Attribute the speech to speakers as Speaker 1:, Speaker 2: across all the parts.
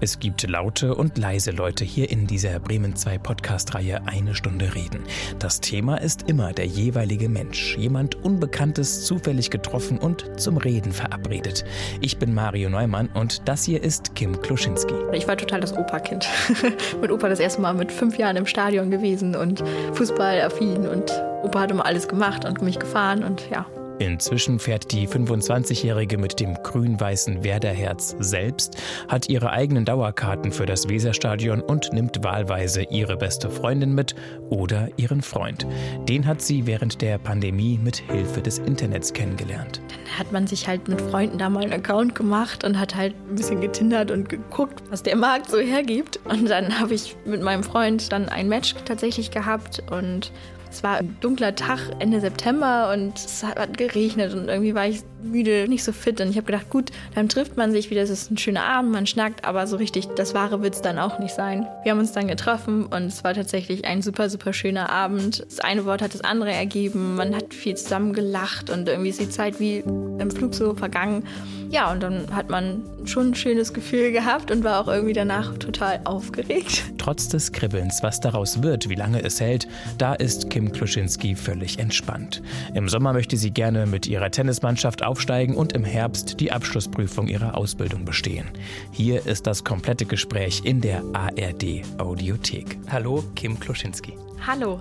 Speaker 1: Es gibt laute und leise Leute hier in dieser Bremen 2 Podcast-Reihe Eine Stunde Reden. Das Thema ist immer der jeweilige Mensch. Jemand Unbekanntes zufällig getroffen und zum Reden verabredet. Ich bin Mario Neumann und das hier ist Kim Kluschinski.
Speaker 2: Ich war total das Opa-Kind. mit Opa das erste Mal mit fünf Jahren im Stadion gewesen und Fußballaffin und Opa hat immer alles gemacht und mich gefahren und ja,
Speaker 1: Inzwischen fährt die 25-Jährige mit dem grün-weißen Werderherz selbst, hat ihre eigenen Dauerkarten für das Weserstadion und nimmt wahlweise ihre beste Freundin mit oder ihren Freund. Den hat sie während der Pandemie mit Hilfe des Internets kennengelernt.
Speaker 2: Dann hat man sich halt mit Freunden da mal einen Account gemacht und hat halt ein bisschen getindert und geguckt, was der Markt so hergibt. Und dann habe ich mit meinem Freund dann ein Match tatsächlich gehabt und es war ein dunkler Tag Ende September und es hat geregnet und irgendwie war ich müde, nicht so fit. Und ich habe gedacht, gut, dann trifft man sich wieder, es ist ein schöner Abend, man schnackt, aber so richtig das Wahre wird es dann auch nicht sein. Wir haben uns dann getroffen und es war tatsächlich ein super, super schöner Abend. Das eine Wort hat das andere ergeben, man hat viel zusammen gelacht und irgendwie ist die Zeit wie im Flug so vergangen. Ja, und dann hat man schon ein schönes Gefühl gehabt und war auch irgendwie danach total aufgeregt.
Speaker 1: Trotz des Kribbelns, was daraus wird, wie lange es hält, da ist Kim Kluschinski völlig entspannt. Im Sommer möchte sie gerne mit ihrer Tennismannschaft aufsteigen und im Herbst die Abschlussprüfung ihrer Ausbildung bestehen. Hier ist das komplette Gespräch in der ARD Audiothek. Hallo, Kim Kluschinski.
Speaker 2: Hallo.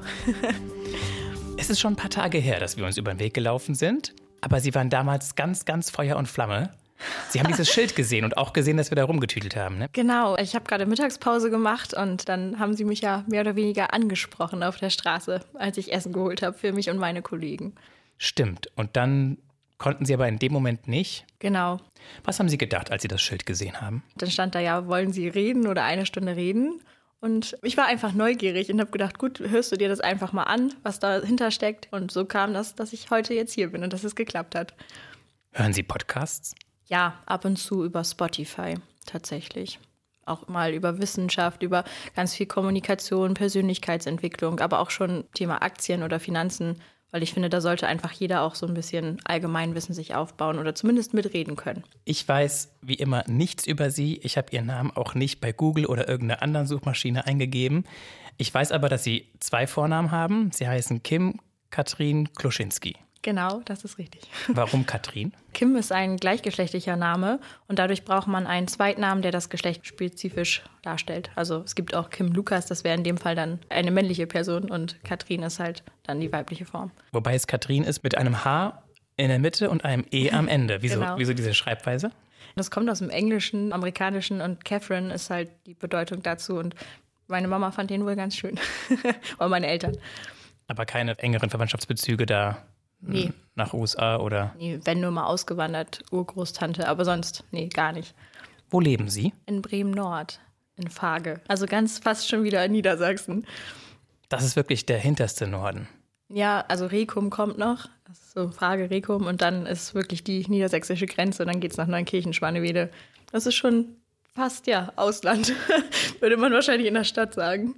Speaker 1: es ist schon ein paar Tage her, dass wir uns über den Weg gelaufen sind. Aber Sie waren damals ganz, ganz Feuer und Flamme. Sie haben dieses Schild gesehen und auch gesehen, dass wir da rumgetüdelt haben, ne?
Speaker 2: Genau. Ich habe gerade Mittagspause gemacht und dann haben Sie mich ja mehr oder weniger angesprochen auf der Straße, als ich Essen geholt habe für mich und meine Kollegen.
Speaker 1: Stimmt. Und dann konnten Sie aber in dem Moment nicht.
Speaker 2: Genau.
Speaker 1: Was haben Sie gedacht, als Sie das Schild gesehen haben?
Speaker 2: Dann stand da ja, wollen Sie reden oder eine Stunde reden? Und ich war einfach neugierig und habe gedacht, gut, hörst du dir das einfach mal an, was dahinter steckt. Und so kam das, dass ich heute jetzt hier bin und dass es geklappt hat.
Speaker 1: Hören Sie Podcasts?
Speaker 2: Ja, ab und zu über Spotify tatsächlich. Auch mal über Wissenschaft, über ganz viel Kommunikation, Persönlichkeitsentwicklung, aber auch schon Thema Aktien oder Finanzen weil ich finde, da sollte einfach jeder auch so ein bisschen Allgemeinwissen sich aufbauen oder zumindest mitreden können.
Speaker 1: Ich weiß wie immer nichts über Sie. Ich habe Ihren Namen auch nicht bei Google oder irgendeiner anderen Suchmaschine eingegeben. Ich weiß aber, dass Sie zwei Vornamen haben. Sie heißen Kim Katrin Kluschinski.
Speaker 2: Genau, das ist richtig.
Speaker 1: Warum Katrin?
Speaker 2: Kim ist ein gleichgeschlechtlicher Name und dadurch braucht man einen Zweitnamen, der das Geschlecht spezifisch darstellt. Also es gibt auch Kim Lukas, das wäre in dem Fall dann eine männliche Person und Katrin ist halt dann die weibliche Form.
Speaker 1: Wobei es Katrin ist mit einem H in der Mitte und einem E am Ende. Wieso, genau. wieso diese Schreibweise?
Speaker 2: Das kommt aus dem Englischen, Amerikanischen und Catherine ist halt die Bedeutung dazu und meine Mama fand den wohl ganz schön. Oder meine Eltern.
Speaker 1: Aber keine engeren Verwandtschaftsbezüge da Nee. Nach USA oder?
Speaker 2: Nee, wenn nur mal ausgewandert, Urgroßtante, aber sonst, nee, gar nicht.
Speaker 1: Wo leben Sie?
Speaker 2: In Bremen-Nord, in Fage. Also ganz fast schon wieder in Niedersachsen.
Speaker 1: Das ist wirklich der hinterste Norden.
Speaker 2: Ja, also Rekum kommt noch. Das ist so Frage Rekum und dann ist wirklich die niedersächsische Grenze und dann geht es nach Neunkirchen, Schwanewede. Das ist schon fast, ja, Ausland, würde man wahrscheinlich in der Stadt sagen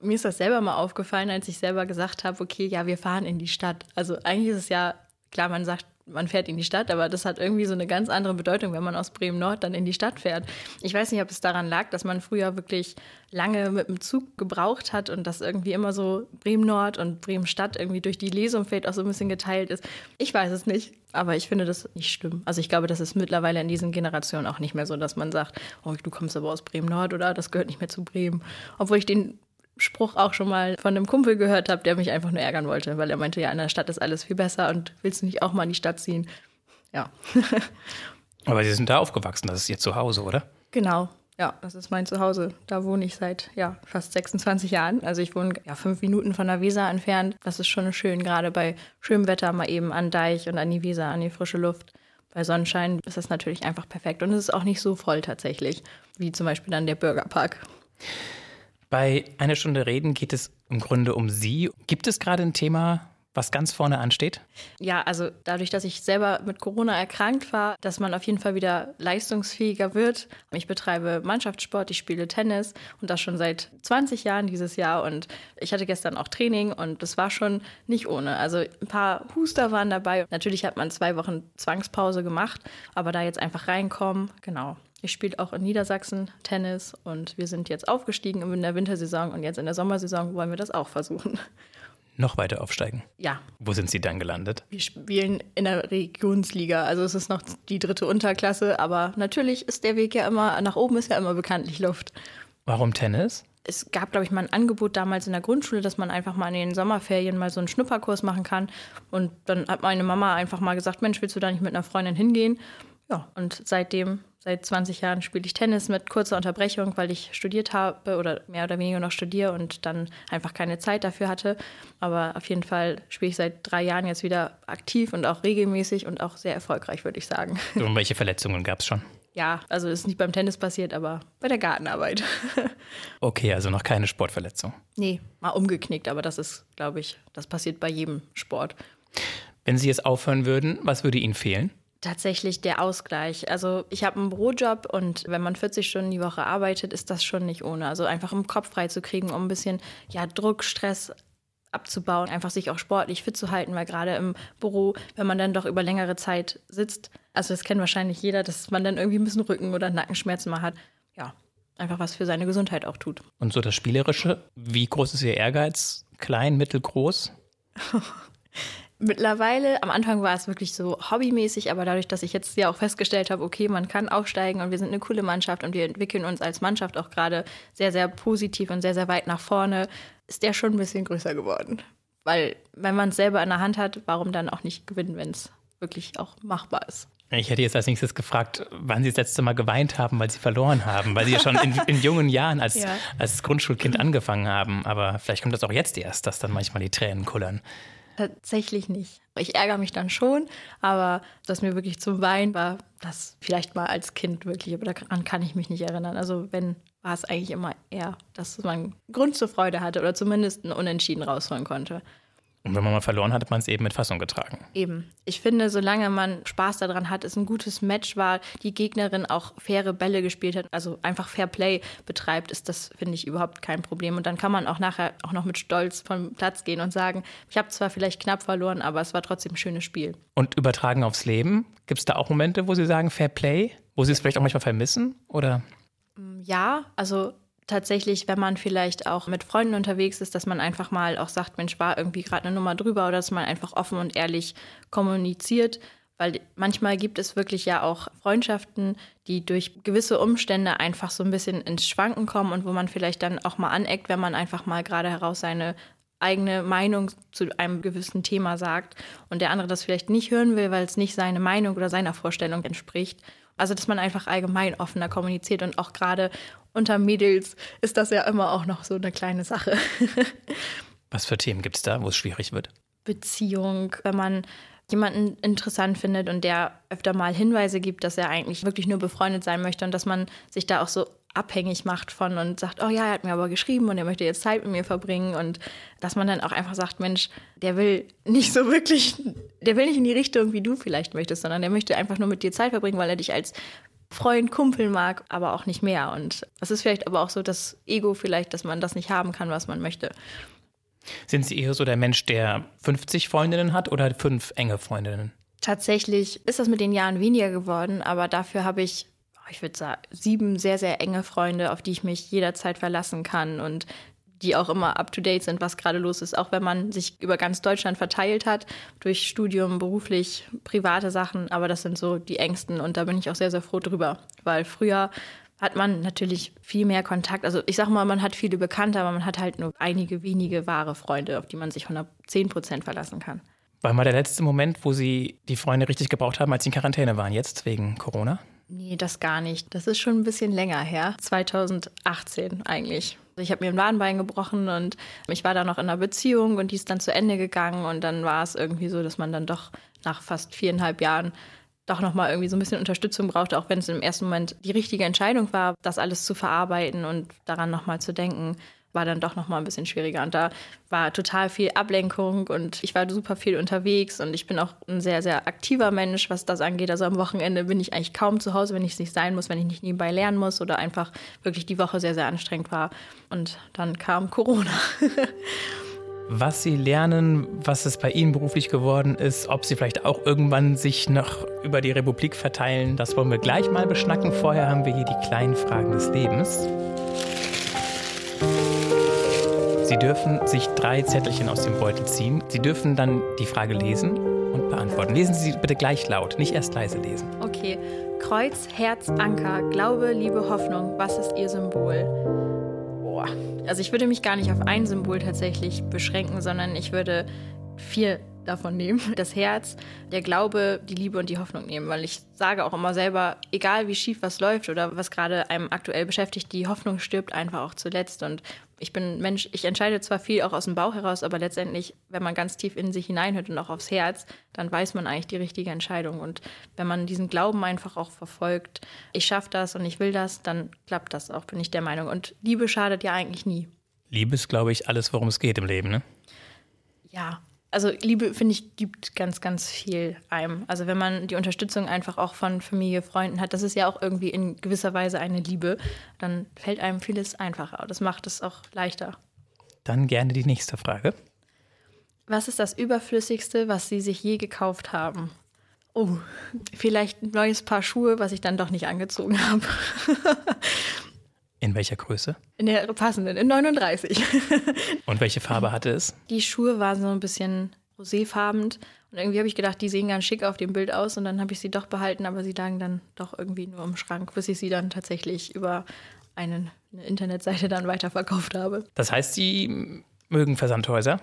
Speaker 2: mir ist das selber mal aufgefallen, als ich selber gesagt habe, okay, ja, wir fahren in die Stadt. Also eigentlich ist es ja, klar, man sagt, man fährt in die Stadt, aber das hat irgendwie so eine ganz andere Bedeutung, wenn man aus Bremen-Nord dann in die Stadt fährt. Ich weiß nicht, ob es daran lag, dass man früher wirklich lange mit dem Zug gebraucht hat und dass irgendwie immer so Bremen-Nord und Bremen-Stadt irgendwie durch die Lesumfeld auch so ein bisschen geteilt ist. Ich weiß es nicht, aber ich finde das nicht schlimm. Also ich glaube, das ist mittlerweile in diesen Generationen auch nicht mehr so, dass man sagt, oh, du kommst aber aus Bremen-Nord oder das gehört nicht mehr zu Bremen. Obwohl ich den Spruch auch schon mal von einem Kumpel gehört habe, der mich einfach nur ärgern wollte, weil er meinte, ja, in der Stadt ist alles viel besser und willst du nicht auch mal in die Stadt ziehen? Ja.
Speaker 1: Aber Sie sind da aufgewachsen, das ist Ihr Zuhause, oder?
Speaker 2: Genau. Ja, das ist mein Zuhause. Da wohne ich seit ja, fast 26 Jahren. Also ich wohne ja fünf Minuten von der Weser entfernt. Das ist schon schön, gerade bei schönem Wetter mal eben an Deich und an die Weser, an die frische Luft. Bei Sonnenschein ist das natürlich einfach perfekt. Und es ist auch nicht so voll tatsächlich, wie zum Beispiel dann der Bürgerpark.
Speaker 1: Bei einer Stunde Reden geht es im Grunde um Sie. Gibt es gerade ein Thema, was ganz vorne ansteht?
Speaker 2: Ja, also dadurch, dass ich selber mit Corona erkrankt war, dass man auf jeden Fall wieder leistungsfähiger wird. Ich betreibe Mannschaftssport, ich spiele Tennis und das schon seit 20 Jahren dieses Jahr. Und ich hatte gestern auch Training und das war schon nicht ohne. Also ein paar Huster waren dabei. Natürlich hat man zwei Wochen Zwangspause gemacht, aber da jetzt einfach reinkommen, genau. Ich spiele auch in Niedersachsen Tennis und wir sind jetzt aufgestiegen in der Wintersaison und jetzt in der Sommersaison wollen wir das auch versuchen.
Speaker 1: Noch weiter aufsteigen?
Speaker 2: Ja.
Speaker 1: Wo sind Sie dann gelandet?
Speaker 2: Wir spielen in der Regionsliga, also es ist noch die dritte Unterklasse, aber natürlich ist der Weg ja immer, nach oben ist ja immer bekanntlich Luft.
Speaker 1: Warum Tennis?
Speaker 2: Es gab, glaube ich, mal ein Angebot damals in der Grundschule, dass man einfach mal in den Sommerferien mal so einen Schnupperkurs machen kann. Und dann hat meine Mama einfach mal gesagt, Mensch, willst du da nicht mit einer Freundin hingehen? Ja, und seitdem Seit 20 Jahren spiele ich Tennis mit kurzer Unterbrechung, weil ich studiert habe oder mehr oder weniger noch studiere und dann einfach keine Zeit dafür hatte. Aber auf jeden Fall spiele ich seit drei Jahren jetzt wieder aktiv und auch regelmäßig und auch sehr erfolgreich, würde ich sagen.
Speaker 1: Und welche Verletzungen gab es schon?
Speaker 2: Ja, also ist nicht beim Tennis passiert, aber bei der Gartenarbeit.
Speaker 1: okay, also noch keine Sportverletzung.
Speaker 2: Nee, mal umgeknickt, aber das ist, glaube ich, das passiert bei jedem Sport.
Speaker 1: Wenn Sie jetzt aufhören würden, was würde Ihnen fehlen?
Speaker 2: Tatsächlich der Ausgleich. Also ich habe einen Bürojob und wenn man 40 Stunden die Woche arbeitet, ist das schon nicht ohne. Also einfach im Kopf frei zu kriegen, um ein bisschen ja, Druck, Stress abzubauen, einfach sich auch sportlich fit zu halten, weil gerade im Büro, wenn man dann doch über längere Zeit sitzt, also das kennt wahrscheinlich jeder, dass man dann irgendwie ein bisschen Rücken- oder Nackenschmerzen mal hat. Ja, einfach was für seine Gesundheit auch tut.
Speaker 1: Und so das Spielerische, wie groß ist Ihr Ehrgeiz? Klein, mittelgroß?
Speaker 2: Mittlerweile, am Anfang war es wirklich so hobbymäßig, aber dadurch, dass ich jetzt ja auch festgestellt habe, okay, man kann aufsteigen und wir sind eine coole Mannschaft und wir entwickeln uns als Mannschaft auch gerade sehr, sehr positiv und sehr, sehr weit nach vorne, ist der schon ein bisschen größer geworden. Weil, wenn man es selber in der Hand hat, warum dann auch nicht gewinnen, wenn es wirklich auch machbar ist?
Speaker 1: Ich hätte jetzt als nächstes gefragt, wann Sie das letzte Mal geweint haben, weil Sie verloren haben, weil Sie ja schon in, in jungen Jahren als, ja. als Grundschulkind angefangen haben. Aber vielleicht kommt das auch jetzt erst, dass dann manchmal die Tränen kullern.
Speaker 2: Tatsächlich nicht. Ich ärgere mich dann schon, aber das mir wirklich zum Weinen war, das vielleicht mal als Kind wirklich, aber daran kann ich mich nicht erinnern. Also wenn, war es eigentlich immer eher, dass man Grund zur Freude hatte oder zumindest einen Unentschieden rausholen konnte.
Speaker 1: Und wenn man mal verloren hat, hat man es eben mit Fassung getragen.
Speaker 2: Eben. Ich finde, solange man Spaß daran hat, es ein gutes Match war, die Gegnerin auch faire Bälle gespielt hat, also einfach Fair Play betreibt, ist das, finde ich, überhaupt kein Problem. Und dann kann man auch nachher auch noch mit Stolz vom Platz gehen und sagen, ich habe zwar vielleicht knapp verloren, aber es war trotzdem ein schönes Spiel.
Speaker 1: Und übertragen aufs Leben, gibt es da auch Momente, wo Sie sagen Fair Play, wo Sie es vielleicht auch manchmal vermissen? Oder?
Speaker 2: Ja, also tatsächlich, wenn man vielleicht auch mit Freunden unterwegs ist, dass man einfach mal auch sagt, Mensch, war irgendwie gerade eine Nummer drüber oder dass man einfach offen und ehrlich kommuniziert. Weil manchmal gibt es wirklich ja auch Freundschaften, die durch gewisse Umstände einfach so ein bisschen ins Schwanken kommen und wo man vielleicht dann auch mal aneckt, wenn man einfach mal gerade heraus seine eigene Meinung zu einem gewissen Thema sagt und der andere das vielleicht nicht hören will, weil es nicht seine Meinung oder seiner Vorstellung entspricht. Also, dass man einfach allgemein offener kommuniziert und auch gerade unter Mädels ist das ja immer auch noch so eine kleine Sache.
Speaker 1: Was für Themen gibt es da, wo es schwierig wird?
Speaker 2: Beziehung, wenn man jemanden interessant findet und der öfter mal Hinweise gibt, dass er eigentlich wirklich nur befreundet sein möchte und dass man sich da auch so abhängig macht von und sagt, oh ja, er hat mir aber geschrieben und er möchte jetzt Zeit mit mir verbringen und dass man dann auch einfach sagt, Mensch, der will nicht so wirklich, der will nicht in die Richtung, wie du vielleicht möchtest, sondern der möchte einfach nur mit dir Zeit verbringen, weil er dich als Freund, Kumpel mag, aber auch nicht mehr. Und das ist vielleicht aber auch so das Ego vielleicht, dass man das nicht haben kann, was man möchte.
Speaker 1: Sind Sie eher so der Mensch, der 50 Freundinnen hat oder fünf enge Freundinnen?
Speaker 2: Tatsächlich ist das mit den Jahren weniger geworden, aber dafür habe ich, ich würde sagen, sieben sehr, sehr enge Freunde, auf die ich mich jederzeit verlassen kann und die auch immer up-to-date sind, was gerade los ist, auch wenn man sich über ganz Deutschland verteilt hat, durch Studium, beruflich, private Sachen. Aber das sind so die engsten und da bin ich auch sehr, sehr froh drüber, weil früher hat man natürlich viel mehr Kontakt. Also ich sag mal, man hat viele Bekannte, aber man hat halt nur einige wenige wahre Freunde, auf die man sich 110 Prozent verlassen kann.
Speaker 1: War mal der letzte Moment, wo Sie die Freunde richtig gebraucht haben, als Sie in Quarantäne waren, jetzt wegen Corona?
Speaker 2: Nee, das gar nicht. Das ist schon ein bisschen länger her. 2018 eigentlich. Ich habe mir ein Wadenbein gebrochen und ich war da noch in einer Beziehung und die ist dann zu Ende gegangen und dann war es irgendwie so, dass man dann doch nach fast viereinhalb Jahren doch nochmal irgendwie so ein bisschen Unterstützung brauchte, auch wenn es im ersten Moment die richtige Entscheidung war, das alles zu verarbeiten und daran nochmal zu denken, war dann doch nochmal ein bisschen schwieriger. Und da war total viel Ablenkung und ich war super viel unterwegs und ich bin auch ein sehr, sehr aktiver Mensch, was das angeht. Also am Wochenende bin ich eigentlich kaum zu Hause, wenn ich es nicht sein muss, wenn ich nicht nebenbei lernen muss oder einfach wirklich die Woche sehr, sehr anstrengend war. Und dann kam Corona.
Speaker 1: was Sie lernen, was es bei Ihnen beruflich geworden ist, ob Sie vielleicht auch irgendwann sich noch über die Republik verteilen. Das wollen wir gleich mal beschnacken. Vorher haben wir hier die kleinen Fragen des Lebens. Sie dürfen sich drei Zettelchen aus dem Beutel ziehen. Sie dürfen dann die Frage lesen und beantworten. Lesen Sie bitte gleich laut, nicht erst leise lesen.
Speaker 2: Okay. Kreuz, Herz, Anker, Glaube, Liebe, Hoffnung. Was ist Ihr Symbol? Boah. Also ich würde mich gar nicht auf ein Symbol tatsächlich beschränken, sondern ich würde vier davon nehmen. Das Herz, der Glaube, die Liebe und die Hoffnung nehmen, weil ich sage auch immer selber, egal wie schief was läuft oder was gerade einem aktuell beschäftigt, die Hoffnung stirbt einfach auch zuletzt und ich bin Mensch, ich entscheide zwar viel auch aus dem Bauch heraus, aber letztendlich, wenn man ganz tief in sich hineinhört und auch aufs Herz, dann weiß man eigentlich die richtige Entscheidung. Und wenn man diesen Glauben einfach auch verfolgt, ich schaffe das und ich will das, dann klappt das auch, bin ich der Meinung. Und Liebe schadet ja eigentlich nie.
Speaker 1: Liebe ist, glaube ich, alles, worum es geht im Leben, ne?
Speaker 2: Ja, also Liebe, finde ich, gibt ganz, ganz viel einem. Also wenn man die Unterstützung einfach auch von Familie, Freunden hat, das ist ja auch irgendwie in gewisser Weise eine Liebe, dann fällt einem vieles einfacher. Das macht es auch leichter.
Speaker 1: Dann gerne die nächste Frage.
Speaker 2: Was ist das Überflüssigste, was Sie sich je gekauft haben? Oh, vielleicht ein neues Paar Schuhe, was ich dann doch nicht angezogen habe.
Speaker 1: In welcher Größe?
Speaker 2: In der passenden, in 39.
Speaker 1: Und welche Farbe hatte es?
Speaker 2: Die Schuhe waren so ein bisschen roséfarben. Und irgendwie habe ich gedacht, die sehen ganz schick auf dem Bild aus. Und dann habe ich sie doch behalten, aber sie lagen dann doch irgendwie nur im Schrank, bis ich sie dann tatsächlich über einen, eine Internetseite dann weiterverkauft habe.
Speaker 1: Das heißt, Sie mögen Versandhäuser?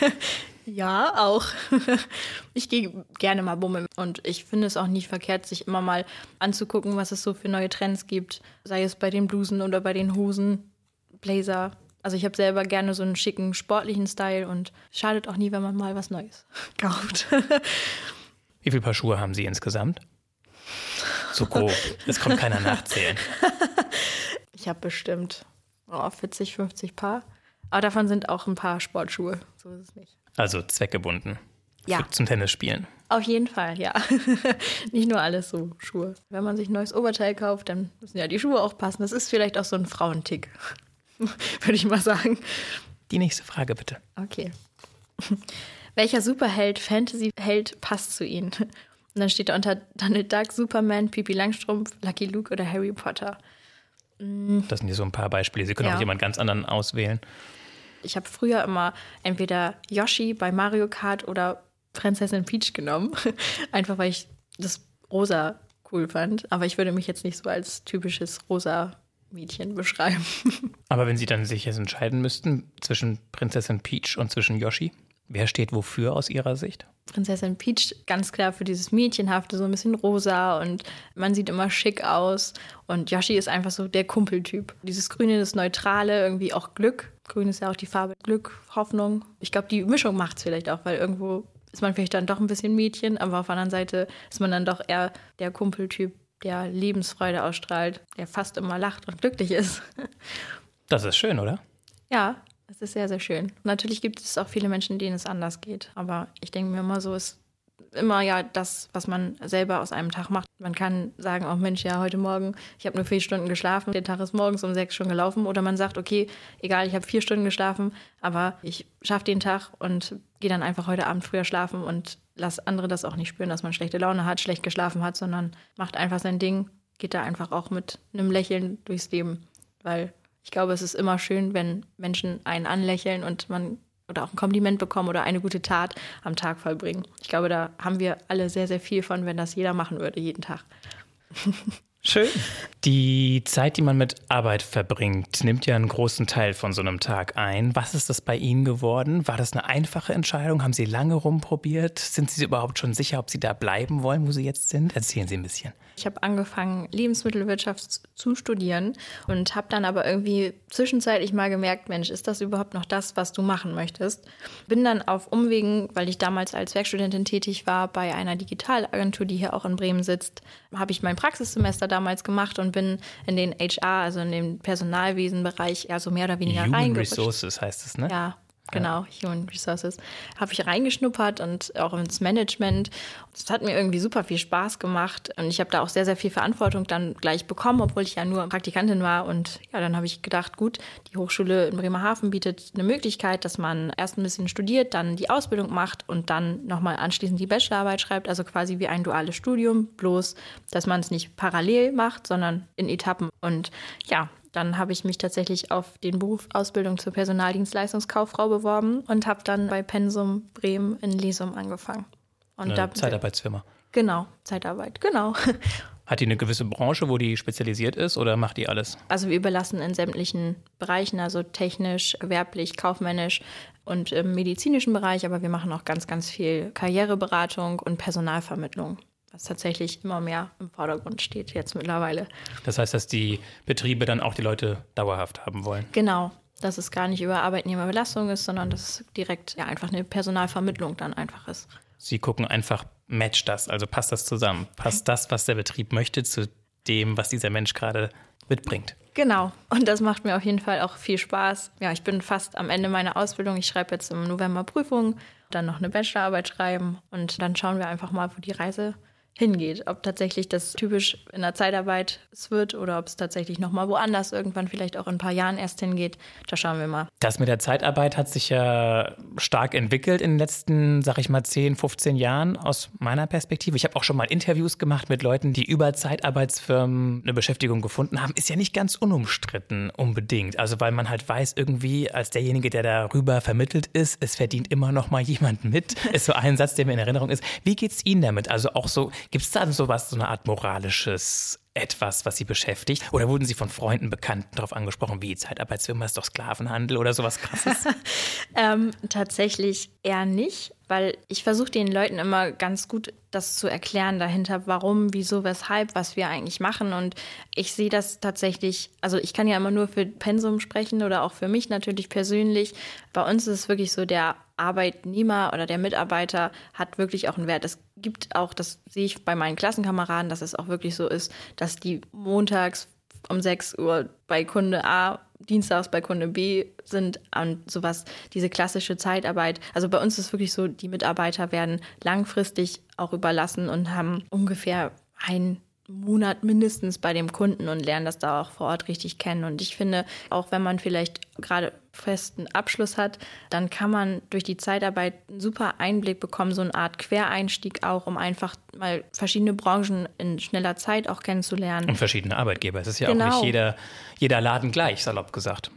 Speaker 2: Ja, auch. Ich gehe gerne mal bummeln und ich finde es auch nicht verkehrt, sich immer mal anzugucken, was es so für neue Trends gibt. Sei es bei den Blusen oder bei den Hosen, Blazer. Also ich habe selber gerne so einen schicken, sportlichen Style und schadet auch nie, wenn man mal was Neues kauft.
Speaker 1: Wie viele Paar Schuhe haben Sie insgesamt? So grob. Es kommt keiner nachzählen.
Speaker 2: Ich habe bestimmt oh, 40, 50 Paar. Aber davon sind auch ein paar Sportschuhe. So ist es nicht.
Speaker 1: Also zweckgebunden.
Speaker 2: Ja.
Speaker 1: Für, zum Tennisspielen.
Speaker 2: Auf jeden Fall, ja. Nicht nur alles so Schuhe. Wenn man sich ein neues Oberteil kauft, dann müssen ja die Schuhe auch passen. Das ist vielleicht auch so ein Frauentick, würde ich mal sagen.
Speaker 1: Die nächste Frage bitte.
Speaker 2: Okay. Welcher Superheld, Fantasy-Held passt zu Ihnen? Und dann steht da unter Donald Duck, Superman, Pipi Langstrumpf, Lucky Luke oder Harry Potter.
Speaker 1: Das sind hier so ein paar Beispiele. Sie können
Speaker 2: Ja.
Speaker 1: auch jemand ganz anderen auswählen.
Speaker 2: Ich habe früher immer entweder Yoshi bei Mario Kart oder Prinzessin Peach genommen. Einfach weil ich das rosa cool fand. Aber ich würde mich jetzt nicht so als typisches rosa Mädchen beschreiben.
Speaker 1: Aber wenn Sie dann sich jetzt entscheiden müssten zwischen Prinzessin Peach und zwischen Yoshi, wer steht wofür aus Ihrer Sicht?
Speaker 2: Prinzessin Peach ganz klar für dieses Mädchenhafte, so ein bisschen rosa und man sieht immer schick aus. Und Yoshi ist einfach so der Kumpeltyp. Dieses Grüne, das Neutrale, irgendwie auch Glück. Grün ist ja auch die Farbe Glück, Hoffnung. Ich glaube, die Mischung macht es vielleicht auch, weil irgendwo ist man vielleicht dann doch ein bisschen Mädchen, aber auf der anderen Seite ist man dann doch eher der Kumpeltyp, der Lebensfreude ausstrahlt, der fast immer lacht und glücklich ist.
Speaker 1: Das ist schön, oder?
Speaker 2: Ja, es ist sehr, sehr schön. Natürlich gibt es auch viele Menschen, denen es anders geht. Aber ich denke mir immer so, es ist immer ja das, was man selber aus einem Tag macht. Man kann sagen, oh Mensch, ja, heute Morgen, ich habe nur vier Stunden geschlafen, der Tag ist morgens um sechs schon gelaufen. Oder man sagt, okay, egal, ich habe vier Stunden geschlafen, aber ich schaffe den Tag und gehe dann einfach heute Abend früher schlafen und lass andere das auch nicht spüren, dass man schlechte Laune hat, schlecht geschlafen hat, sondern macht einfach sein Ding, geht da einfach auch mit einem Lächeln durchs Leben. Weil ich glaube, es ist immer schön, wenn Menschen einen anlächeln und man oder auch ein Kompliment bekommen oder eine gute Tat am Tag vollbringen. Ich glaube, da haben wir alle sehr, sehr viel von, wenn das jeder machen würde, jeden Tag.
Speaker 1: Schön. Die Zeit, die man mit Arbeit verbringt, nimmt ja einen großen Teil von so einem Tag ein. Was ist das bei Ihnen geworden? War das eine einfache Entscheidung? Haben Sie lange rumprobiert? Sind Sie überhaupt schon sicher, ob Sie da bleiben wollen, wo Sie jetzt sind? Erzählen Sie ein bisschen.
Speaker 2: Ich habe angefangen, Lebensmittelwirtschaft zu studieren und habe dann aber irgendwie zwischenzeitlich mal gemerkt, Mensch, ist das überhaupt noch das, was du machen möchtest? Bin dann auf Umwegen, weil ich damals als Werkstudentin tätig war bei einer Digitalagentur, die hier auch in Bremen sitzt, habe ich mein Praxissemester damals gemacht und bin in den HR, also in den Personalwesenbereich, also mehr oder weniger
Speaker 1: Human
Speaker 2: reingerutscht.
Speaker 1: Resources heißt es, ne?
Speaker 2: Ja, Genau, Human Resources. Habe ich reingeschnuppert und auch ins Management. Es hat mir irgendwie super viel Spaß gemacht und ich habe da auch sehr, sehr viel Verantwortung dann gleich bekommen, obwohl ich ja nur Praktikantin war. Und ja, dann habe ich gedacht, gut, die Hochschule in Bremerhaven bietet eine Möglichkeit, dass man erst ein bisschen studiert, dann die Ausbildung macht und dann nochmal anschließend die Bachelorarbeit schreibt. Also quasi wie ein duales Studium, bloß, dass man es nicht parallel macht, sondern in Etappen. Und ja, dann habe ich mich tatsächlich auf den Beruf Ausbildung zur Personaldienstleistungskauffrau beworben und habe dann bei Pensum Bremen in Lesum angefangen.
Speaker 1: Und eine da, Zeitarbeitsfirma.
Speaker 2: Genau, Zeitarbeit, genau.
Speaker 1: Hat die eine gewisse Branche, wo die spezialisiert ist oder macht die alles?
Speaker 2: Also wir überlassen in sämtlichen Bereichen, also technisch, gewerblich, kaufmännisch und im medizinischen Bereich, aber wir machen auch ganz, ganz viel Karriereberatung und Personalvermittlung was tatsächlich immer mehr im Vordergrund steht jetzt mittlerweile.
Speaker 1: Das heißt, dass die Betriebe dann auch die Leute dauerhaft haben wollen?
Speaker 2: Genau, dass es gar nicht über Arbeitnehmerbelastung ist, sondern dass es direkt ja einfach eine Personalvermittlung dann einfach ist.
Speaker 1: Sie gucken einfach, matcht das, also passt das zusammen? Passt das, was der Betrieb möchte, zu dem, was dieser Mensch gerade mitbringt?
Speaker 2: Genau. Und das macht mir auf jeden Fall auch viel Spaß. Ja, ich bin fast am Ende meiner Ausbildung. Ich schreibe jetzt im November Prüfungen, dann noch eine Bachelorarbeit schreiben und dann schauen wir einfach mal, wo die Reise hingeht. Ob tatsächlich das typisch in der Zeitarbeit es wird oder ob es tatsächlich nochmal woanders irgendwann vielleicht auch in ein paar Jahren erst hingeht. Da schauen wir mal.
Speaker 1: Das mit der Zeitarbeit hat sich ja stark entwickelt in den letzten, sag ich mal, 10, 15 Jahren aus meiner Perspektive. Ich habe auch schon mal Interviews gemacht mit Leuten, die über Zeitarbeitsfirmen eine Beschäftigung gefunden haben. Ist ja nicht ganz unumstritten unbedingt. Also weil man halt weiß irgendwie als derjenige, der darüber vermittelt ist, es verdient immer noch mal jemand mit. Ist so ein Satz, der mir in Erinnerung ist. Wie geht es Ihnen damit? Also auch so Gibt es da sowas, so eine Art moralisches etwas, was Sie beschäftigt? Oder wurden Sie von Freunden, Bekannten darauf angesprochen, wie Zeitarbeitsfirma ist doch Sklavenhandel oder sowas krasses?
Speaker 2: ähm, tatsächlich eher nicht, weil ich versuche den Leuten immer ganz gut das zu erklären dahinter, warum, wieso, weshalb, was wir eigentlich machen. Und ich sehe das tatsächlich, also ich kann ja immer nur für Pensum sprechen oder auch für mich natürlich persönlich. Bei uns ist es wirklich so, der Arbeitnehmer oder der Mitarbeiter hat wirklich auch einen Wert. Es gibt auch, das sehe ich bei meinen Klassenkameraden, dass es auch wirklich so ist, dass die montags um 6 Uhr bei Kunde A, dienstags bei Kunde B sind und sowas, diese klassische Zeitarbeit. Also bei uns ist es wirklich so, die Mitarbeiter werden langfristig auch überlassen und haben ungefähr ein Monat mindestens bei dem Kunden und lernen das da auch vor Ort richtig kennen. Und ich finde, auch wenn man vielleicht gerade festen Abschluss hat, dann kann man durch die Zeitarbeit einen super Einblick bekommen, so eine Art Quereinstieg auch, um einfach mal verschiedene Branchen in schneller Zeit auch kennenzulernen.
Speaker 1: Und verschiedene Arbeitgeber. Es ist ja genau. auch nicht genau. jeder, jeder Laden gleich, salopp gesagt.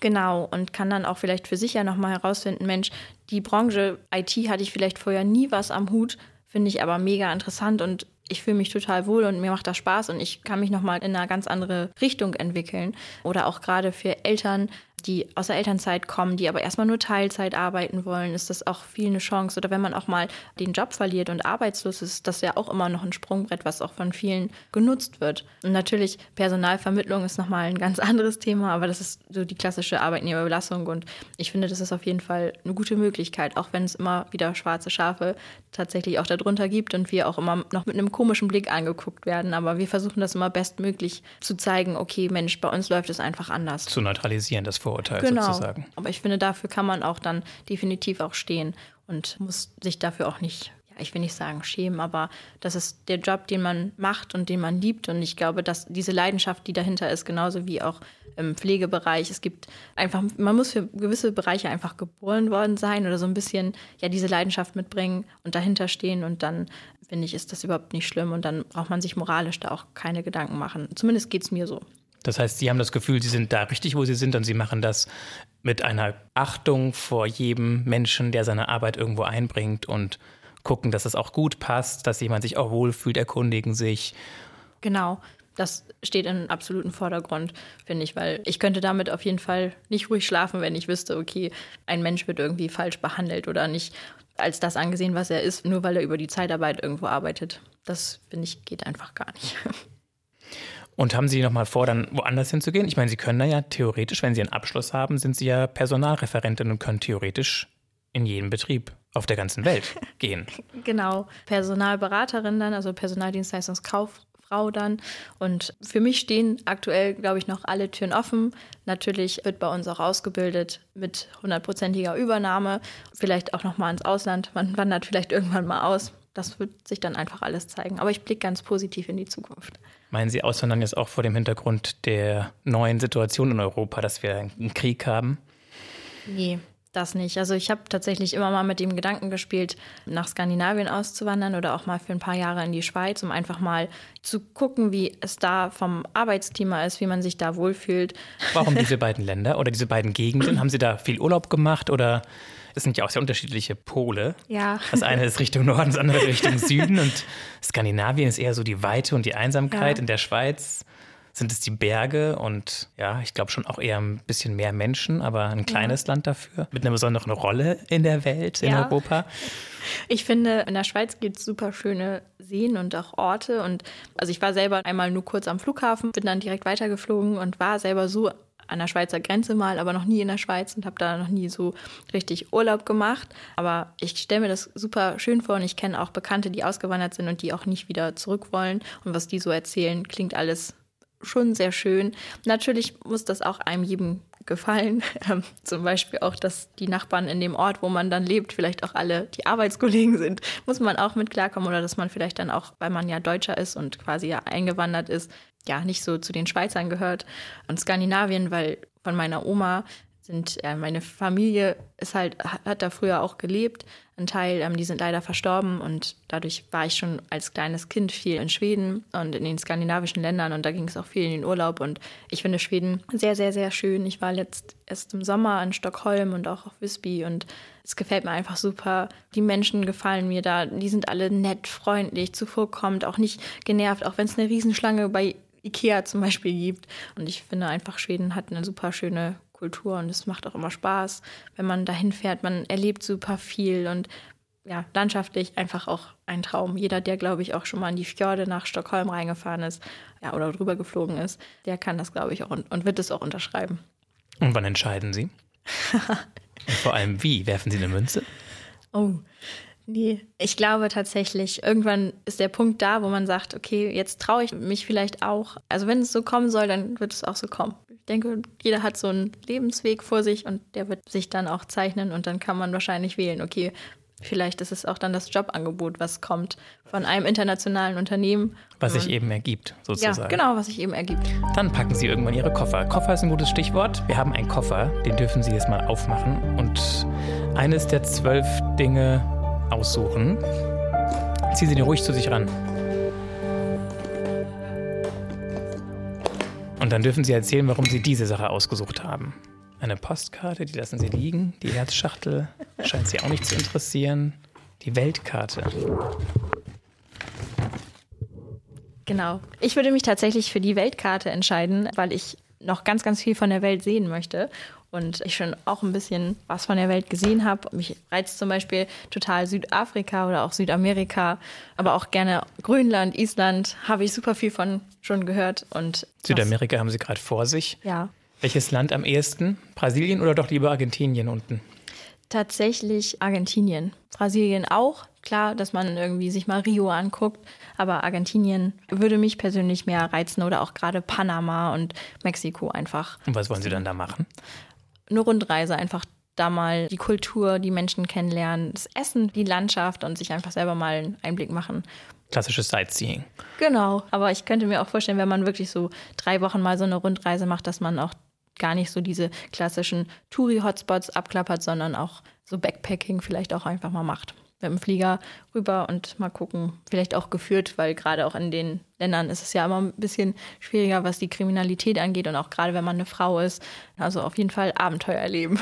Speaker 2: Genau, und kann dann auch vielleicht für sich ja nochmal herausfinden, Mensch, die Branche IT hatte ich vielleicht vorher nie was am Hut, finde ich aber mega interessant und ich fühle mich total wohl und mir macht das Spaß und ich kann mich nochmal in eine ganz andere Richtung entwickeln. Oder auch gerade für Eltern, die aus der Elternzeit kommen, die aber erstmal nur Teilzeit arbeiten wollen, ist das auch viel eine Chance. Oder wenn man auch mal den Job verliert und arbeitslos ist, ist das ja auch immer noch ein Sprungbrett, was auch von vielen genutzt wird. Und natürlich, Personalvermittlung ist nochmal ein ganz anderes Thema, aber das ist so die klassische Arbeitnehmerbelastung. Und ich finde, das ist auf jeden Fall eine gute Möglichkeit, auch wenn es immer wieder schwarze Schafe tatsächlich auch darunter gibt und wir auch immer noch mit einem komischen Blick angeguckt werden. Aber wir versuchen das immer bestmöglich zu zeigen, okay, Mensch, bei uns läuft es einfach anders.
Speaker 1: Zu neutralisieren, das Vorurteil
Speaker 2: genau.
Speaker 1: sozusagen.
Speaker 2: Aber ich finde, dafür kann man auch dann definitiv auch stehen und muss sich dafür auch nicht ja, ich will nicht sagen schämen, aber das ist der Job, den man macht und den man liebt. Und ich glaube, dass diese Leidenschaft, die dahinter ist, genauso wie auch im Pflegebereich, es gibt einfach, man muss für gewisse Bereiche einfach geboren worden sein oder so ein bisschen ja diese Leidenschaft mitbringen und dahinter stehen. Und dann finde ich, ist das überhaupt nicht schlimm und dann braucht man sich moralisch da auch keine Gedanken machen. Zumindest geht es mir so.
Speaker 1: Das heißt, Sie haben das Gefühl, Sie sind da richtig, wo Sie sind und Sie machen das mit einer Achtung vor jedem Menschen, der seine Arbeit irgendwo einbringt und gucken, dass es auch gut passt, dass jemand sich auch wohlfühlt, erkundigen sich.
Speaker 2: Genau. Das steht im absoluten Vordergrund, finde ich, weil ich könnte damit auf jeden Fall nicht ruhig schlafen, wenn ich wüsste, okay, ein Mensch wird irgendwie falsch behandelt oder nicht als das angesehen, was er ist, nur weil er über die Zeitarbeit irgendwo arbeitet. Das, finde ich, geht einfach gar nicht.
Speaker 1: Und haben Sie nochmal vor, dann woanders hinzugehen? Ich meine, Sie können da ja theoretisch, wenn Sie einen Abschluss haben, sind Sie ja Personalreferentin und können theoretisch in jedem Betrieb auf der ganzen Welt gehen.
Speaker 2: Genau. Personalberaterin dann, also Personaldienstleistungskauffrau Frau dann. Und für mich stehen aktuell, glaube ich, noch alle Türen offen. Natürlich wird bei uns auch ausgebildet mit hundertprozentiger Übernahme, vielleicht auch noch mal ins Ausland. Man wandert vielleicht irgendwann mal aus. Das wird sich dann einfach alles zeigen. Aber ich blicke ganz positiv in die Zukunft.
Speaker 1: Meinen Sie Auswandern jetzt auch vor dem Hintergrund der neuen Situation in Europa, dass wir einen Krieg haben?
Speaker 2: Nee, das nicht. Also ich habe tatsächlich immer mal mit dem Gedanken gespielt, nach Skandinavien auszuwandern oder auch mal für ein paar Jahre in die Schweiz, um einfach mal zu gucken, wie es da vom Arbeitsklima ist, wie man sich da wohlfühlt.
Speaker 1: Warum diese beiden Länder oder diese beiden Gegenden? Haben Sie da viel Urlaub gemacht oder es sind ja auch sehr unterschiedliche Pole.
Speaker 2: Ja.
Speaker 1: Das eine ist Richtung Norden, das andere Richtung Süden und Skandinavien ist eher so die Weite und die Einsamkeit. Ja. In der Schweiz sind es die Berge und ja, ich glaube schon auch eher ein bisschen mehr Menschen, aber ein kleines ja. Land dafür mit einer besonderen Rolle in der Welt, in ja. Europa.
Speaker 2: Ich finde, in der Schweiz gibt es super schöne Seen und auch Orte. Und also ich war selber einmal nur kurz am Flughafen, bin dann direkt weitergeflogen und war selber so an der Schweizer Grenze mal, aber noch nie in der Schweiz und habe da noch nie so richtig Urlaub gemacht. Aber ich stelle mir das super schön vor und ich kenne auch Bekannte, die ausgewandert sind und die auch nicht wieder zurück wollen. Und was die so erzählen, klingt alles schon sehr schön. Natürlich muss das auch einem jedem gefallen. Ähm, zum Beispiel auch, dass die Nachbarn in dem Ort, wo man dann lebt, vielleicht auch alle die Arbeitskollegen sind. Muss man auch mit klarkommen oder dass man vielleicht dann auch, weil man ja Deutscher ist und quasi ja eingewandert ist, ja nicht so zu den Schweizern gehört. Und Skandinavien, weil von meiner Oma sind, ja, meine Familie ist halt, hat da früher auch gelebt. Ein Teil, ähm, die sind leider verstorben und dadurch war ich schon als kleines Kind viel in Schweden und in den skandinavischen Ländern und da ging es auch viel in den Urlaub und ich finde Schweden sehr, sehr, sehr schön. Ich war letzt erst im Sommer in Stockholm und auch auf Visby und es gefällt mir einfach super. Die Menschen gefallen mir da. Die sind alle nett, freundlich, zuvorkommend, auch nicht genervt, auch wenn es eine Riesenschlange bei Ikea zum Beispiel gibt. Und ich finde einfach, Schweden hat eine super schöne Kultur und es macht auch immer Spaß, wenn man dahin fährt. Man erlebt super viel und ja, landschaftlich einfach auch ein Traum. Jeder, der, glaube ich, auch schon mal in die Fjorde nach Stockholm reingefahren ist ja, oder drüber geflogen ist, der kann das, glaube ich, auch und, und wird es auch unterschreiben.
Speaker 1: Und wann entscheiden Sie? und vor allem wie? Werfen Sie eine Münze?
Speaker 2: Oh, Nee, ich glaube tatsächlich, irgendwann ist der Punkt da, wo man sagt, okay, jetzt traue ich mich vielleicht auch. Also wenn es so kommen soll, dann wird es auch so kommen. Ich denke, jeder hat so einen Lebensweg vor sich und der wird sich dann auch zeichnen und dann kann man wahrscheinlich wählen, okay, vielleicht ist es auch dann das Jobangebot, was kommt von einem internationalen Unternehmen.
Speaker 1: Was sich eben ergibt, sozusagen.
Speaker 2: Ja, genau, was sich eben ergibt.
Speaker 1: Dann packen Sie irgendwann Ihre Koffer. Koffer ist ein gutes Stichwort. Wir haben einen Koffer, den dürfen Sie jetzt mal aufmachen. Und eines der zwölf Dinge, aussuchen. Ziehen Sie den ruhig zu sich ran. Und dann dürfen Sie erzählen, warum Sie diese Sache ausgesucht haben. Eine Postkarte, die lassen Sie liegen. Die Herzschachtel scheint Sie auch nicht zu interessieren. Die Weltkarte.
Speaker 2: Genau. Ich würde mich tatsächlich für die Weltkarte entscheiden, weil ich noch ganz, ganz viel von der Welt sehen möchte und ich schon auch ein bisschen was von der Welt gesehen habe. Mich reizt zum Beispiel total Südafrika oder auch Südamerika, aber auch gerne Grönland, Island, habe ich super viel von schon gehört. Und
Speaker 1: Südamerika haben Sie gerade vor sich.
Speaker 2: Ja.
Speaker 1: Welches Land am ehesten? Brasilien oder doch lieber Argentinien unten?
Speaker 2: Tatsächlich Argentinien. Brasilien auch. Klar, dass man irgendwie sich mal Rio anguckt, aber Argentinien würde mich persönlich mehr reizen oder auch gerade Panama und Mexiko einfach.
Speaker 1: Und was wollen Sie dann da machen?
Speaker 2: Eine Rundreise einfach da mal die Kultur, die Menschen kennenlernen, das Essen, die Landschaft und sich einfach selber mal einen Einblick machen.
Speaker 1: Klassisches Sightseeing.
Speaker 2: Genau, aber ich könnte mir auch vorstellen, wenn man wirklich so drei Wochen mal so eine Rundreise macht, dass man auch gar nicht so diese klassischen Touri-Hotspots abklappert, sondern auch so Backpacking vielleicht auch einfach mal macht mit dem Flieger rüber und mal gucken, vielleicht auch geführt, weil gerade auch in den Ländern ist es ja immer ein bisschen schwieriger, was die Kriminalität angeht und auch gerade wenn man eine Frau ist. Also auf jeden Fall Abenteuer erleben.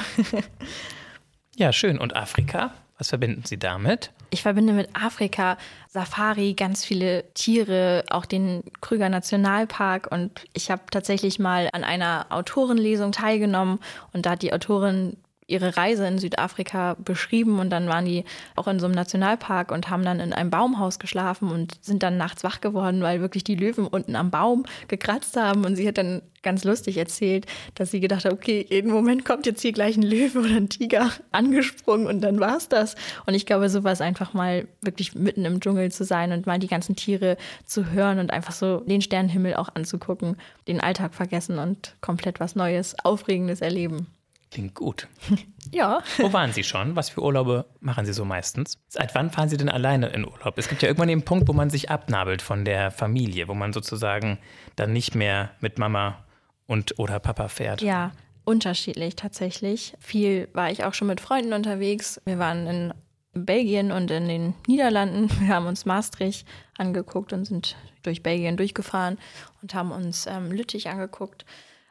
Speaker 1: ja, schön. Und Afrika? Was verbinden Sie damit?
Speaker 2: Ich verbinde mit Afrika Safari, ganz viele Tiere, auch den Krüger Nationalpark. Und ich habe tatsächlich mal an einer Autorenlesung teilgenommen und da hat die Autorin ihre Reise in Südafrika beschrieben und dann waren die auch in so einem Nationalpark und haben dann in einem Baumhaus geschlafen und sind dann nachts wach geworden, weil wirklich die Löwen unten am Baum gekratzt haben und sie hat dann ganz lustig erzählt, dass sie gedacht hat, okay, jeden Moment kommt jetzt hier gleich ein Löwe oder ein Tiger angesprungen und dann war es das. Und ich glaube, sowas einfach mal wirklich mitten im Dschungel zu sein und mal die ganzen Tiere zu hören und einfach so den Sternenhimmel auch anzugucken, den Alltag vergessen und komplett was Neues, Aufregendes erleben.
Speaker 1: Klingt gut.
Speaker 2: Ja.
Speaker 1: Wo waren Sie schon? Was für Urlaube machen Sie so meistens? Seit wann fahren Sie denn alleine in Urlaub? Es gibt ja irgendwann den Punkt, wo man sich abnabelt von der Familie, wo man sozusagen dann nicht mehr mit Mama und oder Papa fährt.
Speaker 2: Ja, unterschiedlich tatsächlich. Viel war ich auch schon mit Freunden unterwegs. Wir waren in Belgien und in den Niederlanden. Wir haben uns Maastricht angeguckt und sind durch Belgien durchgefahren und haben uns ähm, Lüttich angeguckt.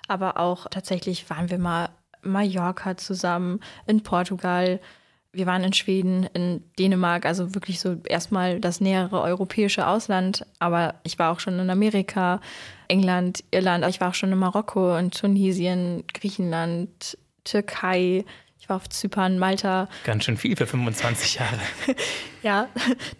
Speaker 2: Aber auch tatsächlich waren wir mal Mallorca zusammen, in Portugal. Wir waren in Schweden, in Dänemark, also wirklich so erstmal das nähere europäische Ausland. Aber ich war auch schon in Amerika, England, Irland. Ich war auch schon in Marokko, in Tunesien, Griechenland, Türkei. Ich war auf Zypern, Malta.
Speaker 1: Ganz schön viel für 25 Jahre.
Speaker 2: ja,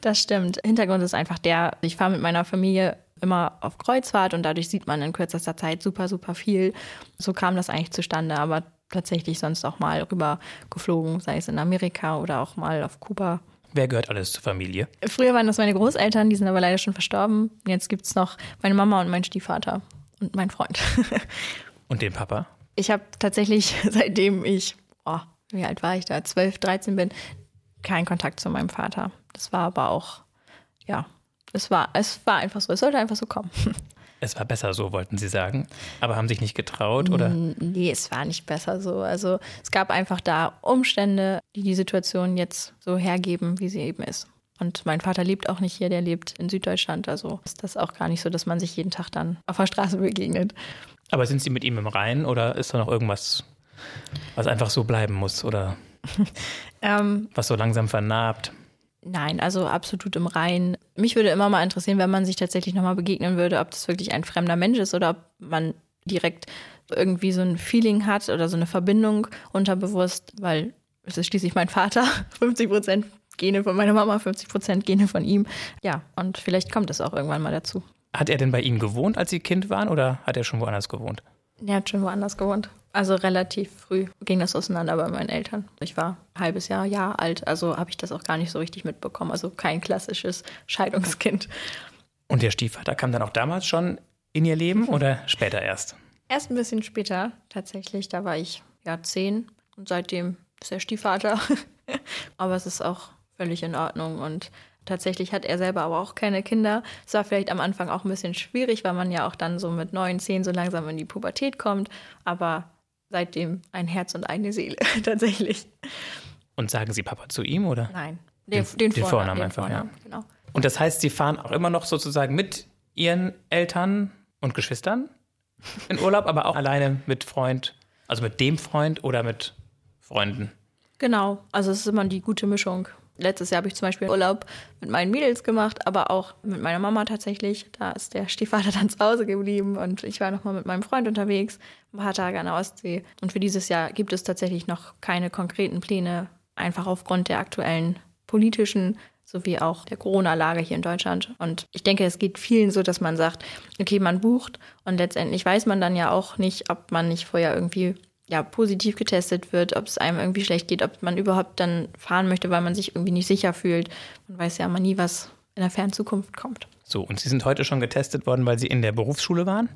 Speaker 2: das stimmt. Hintergrund ist einfach der, ich fahre mit meiner Familie immer auf Kreuzfahrt und dadurch sieht man in kürzester Zeit super, super viel. So kam das eigentlich zustande. Aber tatsächlich sonst auch mal rüber geflogen, sei es in Amerika oder auch mal auf Kuba.
Speaker 1: Wer gehört alles zur Familie?
Speaker 2: Früher waren das meine Großeltern, die sind aber leider schon verstorben. Jetzt gibt es noch meine Mama und mein Stiefvater und mein Freund.
Speaker 1: Und den Papa?
Speaker 2: Ich habe tatsächlich, seitdem ich, oh, wie alt war ich da, 12, 13 bin, keinen Kontakt zu meinem Vater. Das war aber auch, ja, es war, es war einfach so, es sollte einfach so kommen.
Speaker 1: Es war besser so, wollten Sie sagen, aber haben sich nicht getraut, oder?
Speaker 2: Nee, es war nicht besser so. Also es gab einfach da Umstände, die die Situation jetzt so hergeben, wie sie eben ist. Und mein Vater lebt auch nicht hier, der lebt in Süddeutschland. Also ist das auch gar nicht so, dass man sich jeden Tag dann auf der Straße begegnet.
Speaker 1: Aber sind Sie mit ihm im Reinen oder ist da noch irgendwas, was einfach so bleiben muss oder ähm, was so langsam vernarbt?
Speaker 2: Nein, also absolut im Reinen. Mich würde immer mal interessieren, wenn man sich tatsächlich nochmal begegnen würde, ob das wirklich ein fremder Mensch ist oder ob man direkt irgendwie so ein Feeling hat oder so eine Verbindung unterbewusst, weil es ist schließlich mein Vater, 50 Prozent Gene von meiner Mama, 50 Prozent Gene von ihm. Ja, und vielleicht kommt es auch irgendwann mal dazu.
Speaker 1: Hat er denn bei Ihnen gewohnt, als Sie Kind waren, oder hat er schon woanders gewohnt?
Speaker 2: Er hat schon woanders gewohnt. Also relativ früh ging das auseinander bei meinen Eltern. Ich war ein halbes Jahr, Jahr alt, also habe ich das auch gar nicht so richtig mitbekommen. Also kein klassisches Scheidungskind.
Speaker 1: Und der Stiefvater kam dann auch damals schon in ihr Leben oder später erst?
Speaker 2: Erst ein bisschen später tatsächlich. Da war ich ja zehn und seitdem ist er Stiefvater. aber es ist auch völlig in Ordnung und Tatsächlich hat er selber aber auch keine Kinder. Es war vielleicht am Anfang auch ein bisschen schwierig, weil man ja auch dann so mit neun, zehn so langsam in die Pubertät kommt. Aber seitdem ein Herz und eine Seele tatsächlich.
Speaker 1: Und sagen Sie Papa zu ihm oder?
Speaker 2: Nein,
Speaker 1: den, den, den, den Vornamen, Vornamen einfach, Vornamen, ja. Genau. Und das heißt, Sie fahren auch immer noch sozusagen mit Ihren Eltern und Geschwistern in Urlaub, aber auch alleine mit Freund, also mit dem Freund oder mit Freunden?
Speaker 2: Genau, also es ist immer die gute Mischung. Letztes Jahr habe ich zum Beispiel Urlaub mit meinen Mädels gemacht, aber auch mit meiner Mama tatsächlich. Da ist der Stiefvater dann zu Hause geblieben und ich war nochmal mit meinem Freund unterwegs, ein paar Tage an der Ostsee. Und für dieses Jahr gibt es tatsächlich noch keine konkreten Pläne, einfach aufgrund der aktuellen politischen sowie auch der Corona-Lage hier in Deutschland. Und ich denke, es geht vielen so, dass man sagt, okay, man bucht und letztendlich weiß man dann ja auch nicht, ob man nicht vorher irgendwie ja, positiv getestet wird, ob es einem irgendwie schlecht geht, ob man überhaupt dann fahren möchte, weil man sich irgendwie nicht sicher fühlt. Man weiß ja immer nie, was in der fernen Zukunft kommt.
Speaker 1: So, und Sie sind heute schon getestet worden, weil Sie in der Berufsschule waren?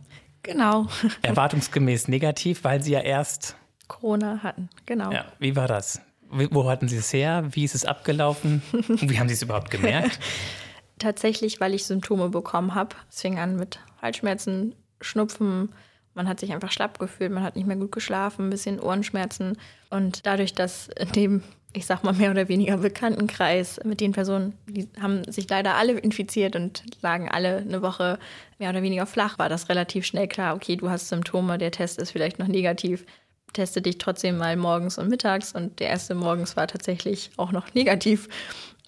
Speaker 2: Genau.
Speaker 1: Erwartungsgemäß negativ, weil Sie ja erst
Speaker 2: Corona hatten, genau.
Speaker 1: Ja, wie war das? Wo hatten Sie es her? Wie ist es abgelaufen? Und wie haben Sie es überhaupt gemerkt?
Speaker 2: Tatsächlich, weil ich Symptome bekommen habe. Es fing an mit Halsschmerzen, Schnupfen, man hat sich einfach schlapp gefühlt, man hat nicht mehr gut geschlafen, ein bisschen Ohrenschmerzen. Und dadurch, dass in dem, ich sag mal, mehr oder weniger Bekanntenkreis mit den Personen, die haben sich leider alle infiziert und lagen alle eine Woche mehr oder weniger flach, war das relativ schnell klar, okay, du hast Symptome, der Test ist vielleicht noch negativ. Teste dich trotzdem mal morgens und mittags und der erste morgens war tatsächlich auch noch negativ.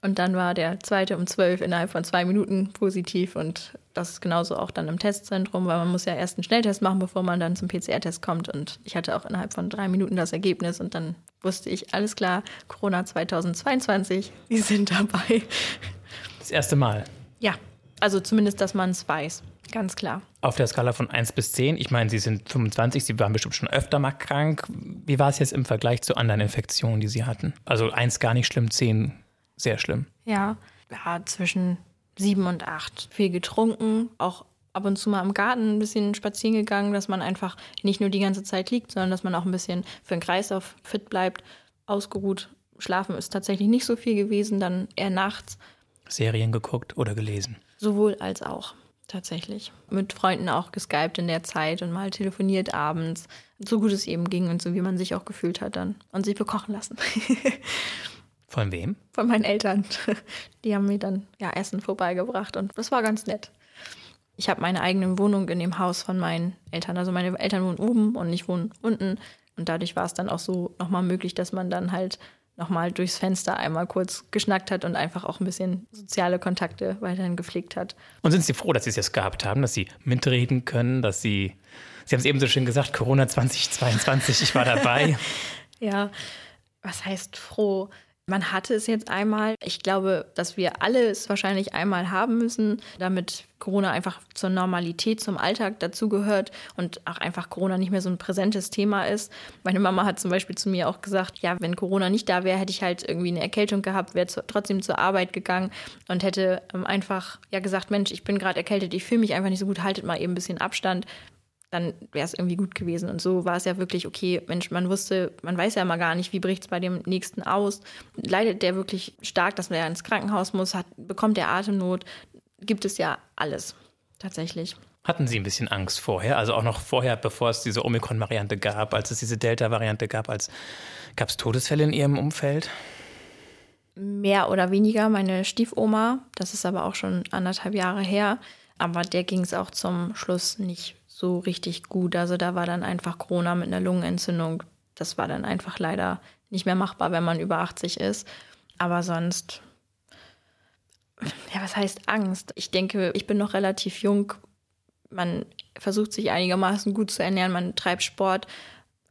Speaker 2: Und dann war der zweite um zwölf innerhalb von zwei Minuten positiv und das ist genauso auch dann im Testzentrum, weil man muss ja erst einen Schnelltest machen, bevor man dann zum PCR-Test kommt. Und ich hatte auch innerhalb von drei Minuten das Ergebnis und dann wusste ich, alles klar, Corona 2022, Sie sind dabei.
Speaker 1: Das erste Mal.
Speaker 2: Ja, also zumindest, dass man es weiß. Ganz klar.
Speaker 1: Auf der Skala von 1 bis 10, ich meine, Sie sind 25, Sie waren bestimmt schon öfter mal krank. Wie war es jetzt im Vergleich zu anderen Infektionen, die Sie hatten? Also 1 gar nicht schlimm, 10 sehr schlimm.
Speaker 2: Ja, ja zwischen 7 und 8. Viel getrunken, auch ab und zu mal im Garten ein bisschen spazieren gegangen, dass man einfach nicht nur die ganze Zeit liegt, sondern dass man auch ein bisschen für den Kreislauf fit bleibt, ausgeruht. Schlafen ist tatsächlich nicht so viel gewesen, dann eher nachts.
Speaker 1: Serien geguckt oder gelesen?
Speaker 2: Sowohl als auch tatsächlich. Mit Freunden auch geskypt in der Zeit und mal telefoniert abends, so gut es eben ging und so wie man sich auch gefühlt hat dann und sich bekochen lassen.
Speaker 1: Von wem?
Speaker 2: Von meinen Eltern. Die haben mir dann ja Essen vorbeigebracht und das war ganz nett. Ich habe meine eigene Wohnung in dem Haus von meinen Eltern. Also meine Eltern wohnen oben und ich wohne unten. Und dadurch war es dann auch so nochmal möglich, dass man dann halt nochmal durchs Fenster einmal kurz geschnackt hat und einfach auch ein bisschen soziale Kontakte weiterhin gepflegt hat.
Speaker 1: Und sind Sie froh, dass Sie es jetzt gehabt haben, dass Sie mitreden können, dass Sie, Sie haben es eben so schön gesagt, Corona 2022, ich war dabei.
Speaker 2: ja, was heißt froh? Man hatte es jetzt einmal. Ich glaube, dass wir alle es wahrscheinlich einmal haben müssen, damit Corona einfach zur Normalität, zum Alltag dazugehört und auch einfach Corona nicht mehr so ein präsentes Thema ist. Meine Mama hat zum Beispiel zu mir auch gesagt, ja, wenn Corona nicht da wäre, hätte ich halt irgendwie eine Erkältung gehabt, wäre trotzdem zur Arbeit gegangen und hätte ähm, einfach ja gesagt, Mensch, ich bin gerade erkältet, ich fühle mich einfach nicht so gut, haltet mal eben ein bisschen Abstand dann wäre es irgendwie gut gewesen. Und so war es ja wirklich, okay, Mensch, man wusste, man weiß ja immer gar nicht, wie bricht es bei dem Nächsten aus. Leidet der wirklich stark, dass er ins Krankenhaus muss, hat, bekommt er Atemnot, gibt es ja alles, tatsächlich.
Speaker 1: Hatten Sie ein bisschen Angst vorher? Also auch noch vorher, bevor es diese Omikron-Variante gab, als es diese Delta-Variante gab, als gab es Todesfälle in Ihrem Umfeld?
Speaker 2: Mehr oder weniger. Meine Stiefoma, das ist aber auch schon anderthalb Jahre her, aber der ging es auch zum Schluss nicht so richtig gut. Also da war dann einfach Corona mit einer Lungenentzündung. Das war dann einfach leider nicht mehr machbar, wenn man über 80 ist. Aber sonst, ja, was heißt Angst? Ich denke, ich bin noch relativ jung. Man versucht sich einigermaßen gut zu ernähren, man treibt Sport.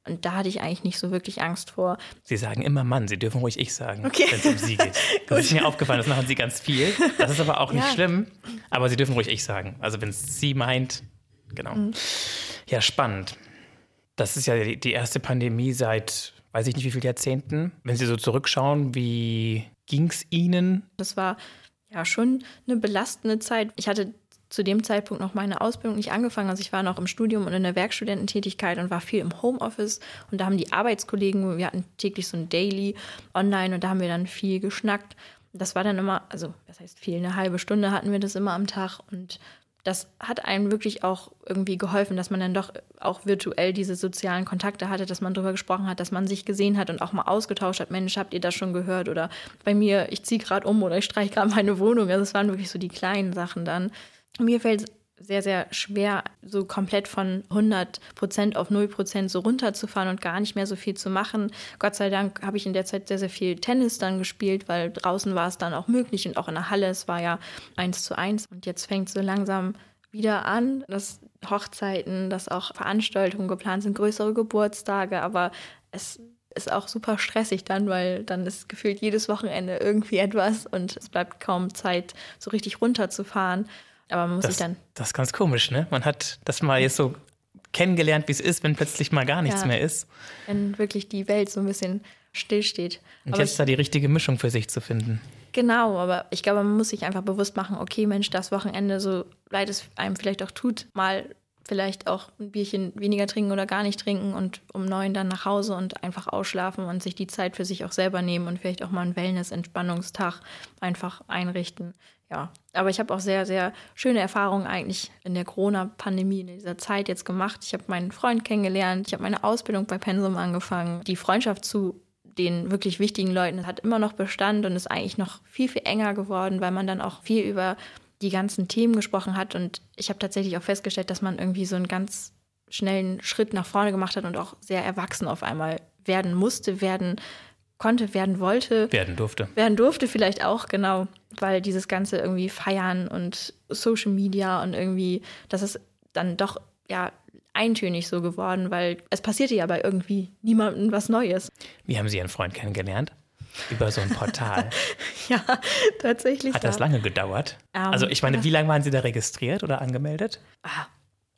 Speaker 2: Und da hatte ich eigentlich nicht so wirklich Angst vor.
Speaker 1: Sie sagen immer Mann, Sie dürfen ruhig ich sagen, okay. wenn es um Sie geht. Das ist mir aufgefallen, das machen Sie ganz viel. Das ist aber auch nicht ja. schlimm. Aber Sie dürfen ruhig ich sagen. Also wenn es Sie meint, genau. Mhm. Ja, spannend. Das ist ja die erste Pandemie seit, weiß ich nicht wie viele Jahrzehnten. Wenn Sie so zurückschauen, wie ging es Ihnen?
Speaker 2: Das war ja schon eine belastende Zeit. Ich hatte zu dem Zeitpunkt noch meine Ausbildung nicht angefangen. Also ich war noch im Studium und in der Werkstudententätigkeit und war viel im Homeoffice. Und da haben die Arbeitskollegen, wir hatten täglich so ein Daily online und da haben wir dann viel geschnackt. Das war dann immer, also das heißt viel, eine halbe Stunde hatten wir das immer am Tag und das hat einem wirklich auch irgendwie geholfen, dass man dann doch auch virtuell diese sozialen Kontakte hatte, dass man darüber gesprochen hat, dass man sich gesehen hat und auch mal ausgetauscht hat. Mensch, habt ihr das schon gehört? Oder bei mir, ich ziehe gerade um oder ich streiche gerade meine Wohnung. Also es waren wirklich so die kleinen Sachen dann. Mir fällt es sehr, sehr schwer, so komplett von 100 Prozent auf 0 Prozent so runterzufahren und gar nicht mehr so viel zu machen. Gott sei Dank habe ich in der Zeit sehr, sehr viel Tennis dann gespielt, weil draußen war es dann auch möglich und auch in der Halle, es war ja eins zu eins. Und jetzt fängt so langsam wieder an, dass Hochzeiten, dass auch Veranstaltungen geplant sind, größere Geburtstage, aber es ist auch super stressig dann, weil dann ist gefühlt jedes Wochenende irgendwie etwas und es bleibt kaum Zeit, so richtig runterzufahren. Aber man muss
Speaker 1: das,
Speaker 2: sich dann.
Speaker 1: Das ist ganz komisch, ne? Man hat das mal jetzt so kennengelernt, wie es ist, wenn plötzlich mal gar nichts ja, mehr ist.
Speaker 2: Wenn wirklich die Welt so ein bisschen stillsteht.
Speaker 1: Und aber jetzt ich, da die richtige Mischung für sich zu finden.
Speaker 2: Genau, aber ich glaube, man muss sich einfach bewusst machen, okay, Mensch, das Wochenende, so leid es einem vielleicht auch tut, mal vielleicht auch ein Bierchen weniger trinken oder gar nicht trinken und um neun dann nach Hause und einfach ausschlafen und sich die Zeit für sich auch selber nehmen und vielleicht auch mal einen Wellness-Entspannungstag einfach einrichten. Ja, aber ich habe auch sehr, sehr schöne Erfahrungen eigentlich in der Corona-Pandemie, in dieser Zeit jetzt gemacht. Ich habe meinen Freund kennengelernt, ich habe meine Ausbildung bei Pensum angefangen. Die Freundschaft zu den wirklich wichtigen Leuten hat immer noch Bestand und ist eigentlich noch viel, viel enger geworden, weil man dann auch viel über die ganzen Themen gesprochen hat. Und ich habe tatsächlich auch festgestellt, dass man irgendwie so einen ganz schnellen Schritt nach vorne gemacht hat und auch sehr erwachsen auf einmal werden musste, werden konnte, werden wollte.
Speaker 1: Werden durfte.
Speaker 2: Werden durfte vielleicht auch, genau. Weil dieses ganze irgendwie Feiern und Social Media und irgendwie, das ist dann doch, ja, eintönig so geworden, weil es passierte ja bei irgendwie niemandem was Neues.
Speaker 1: Wie haben Sie Ihren Freund kennengelernt? Über so ein Portal.
Speaker 2: ja, tatsächlich.
Speaker 1: Hat das lange gedauert? Um, ähm, also ich meine, wie lange waren Sie da registriert oder angemeldet? Ah.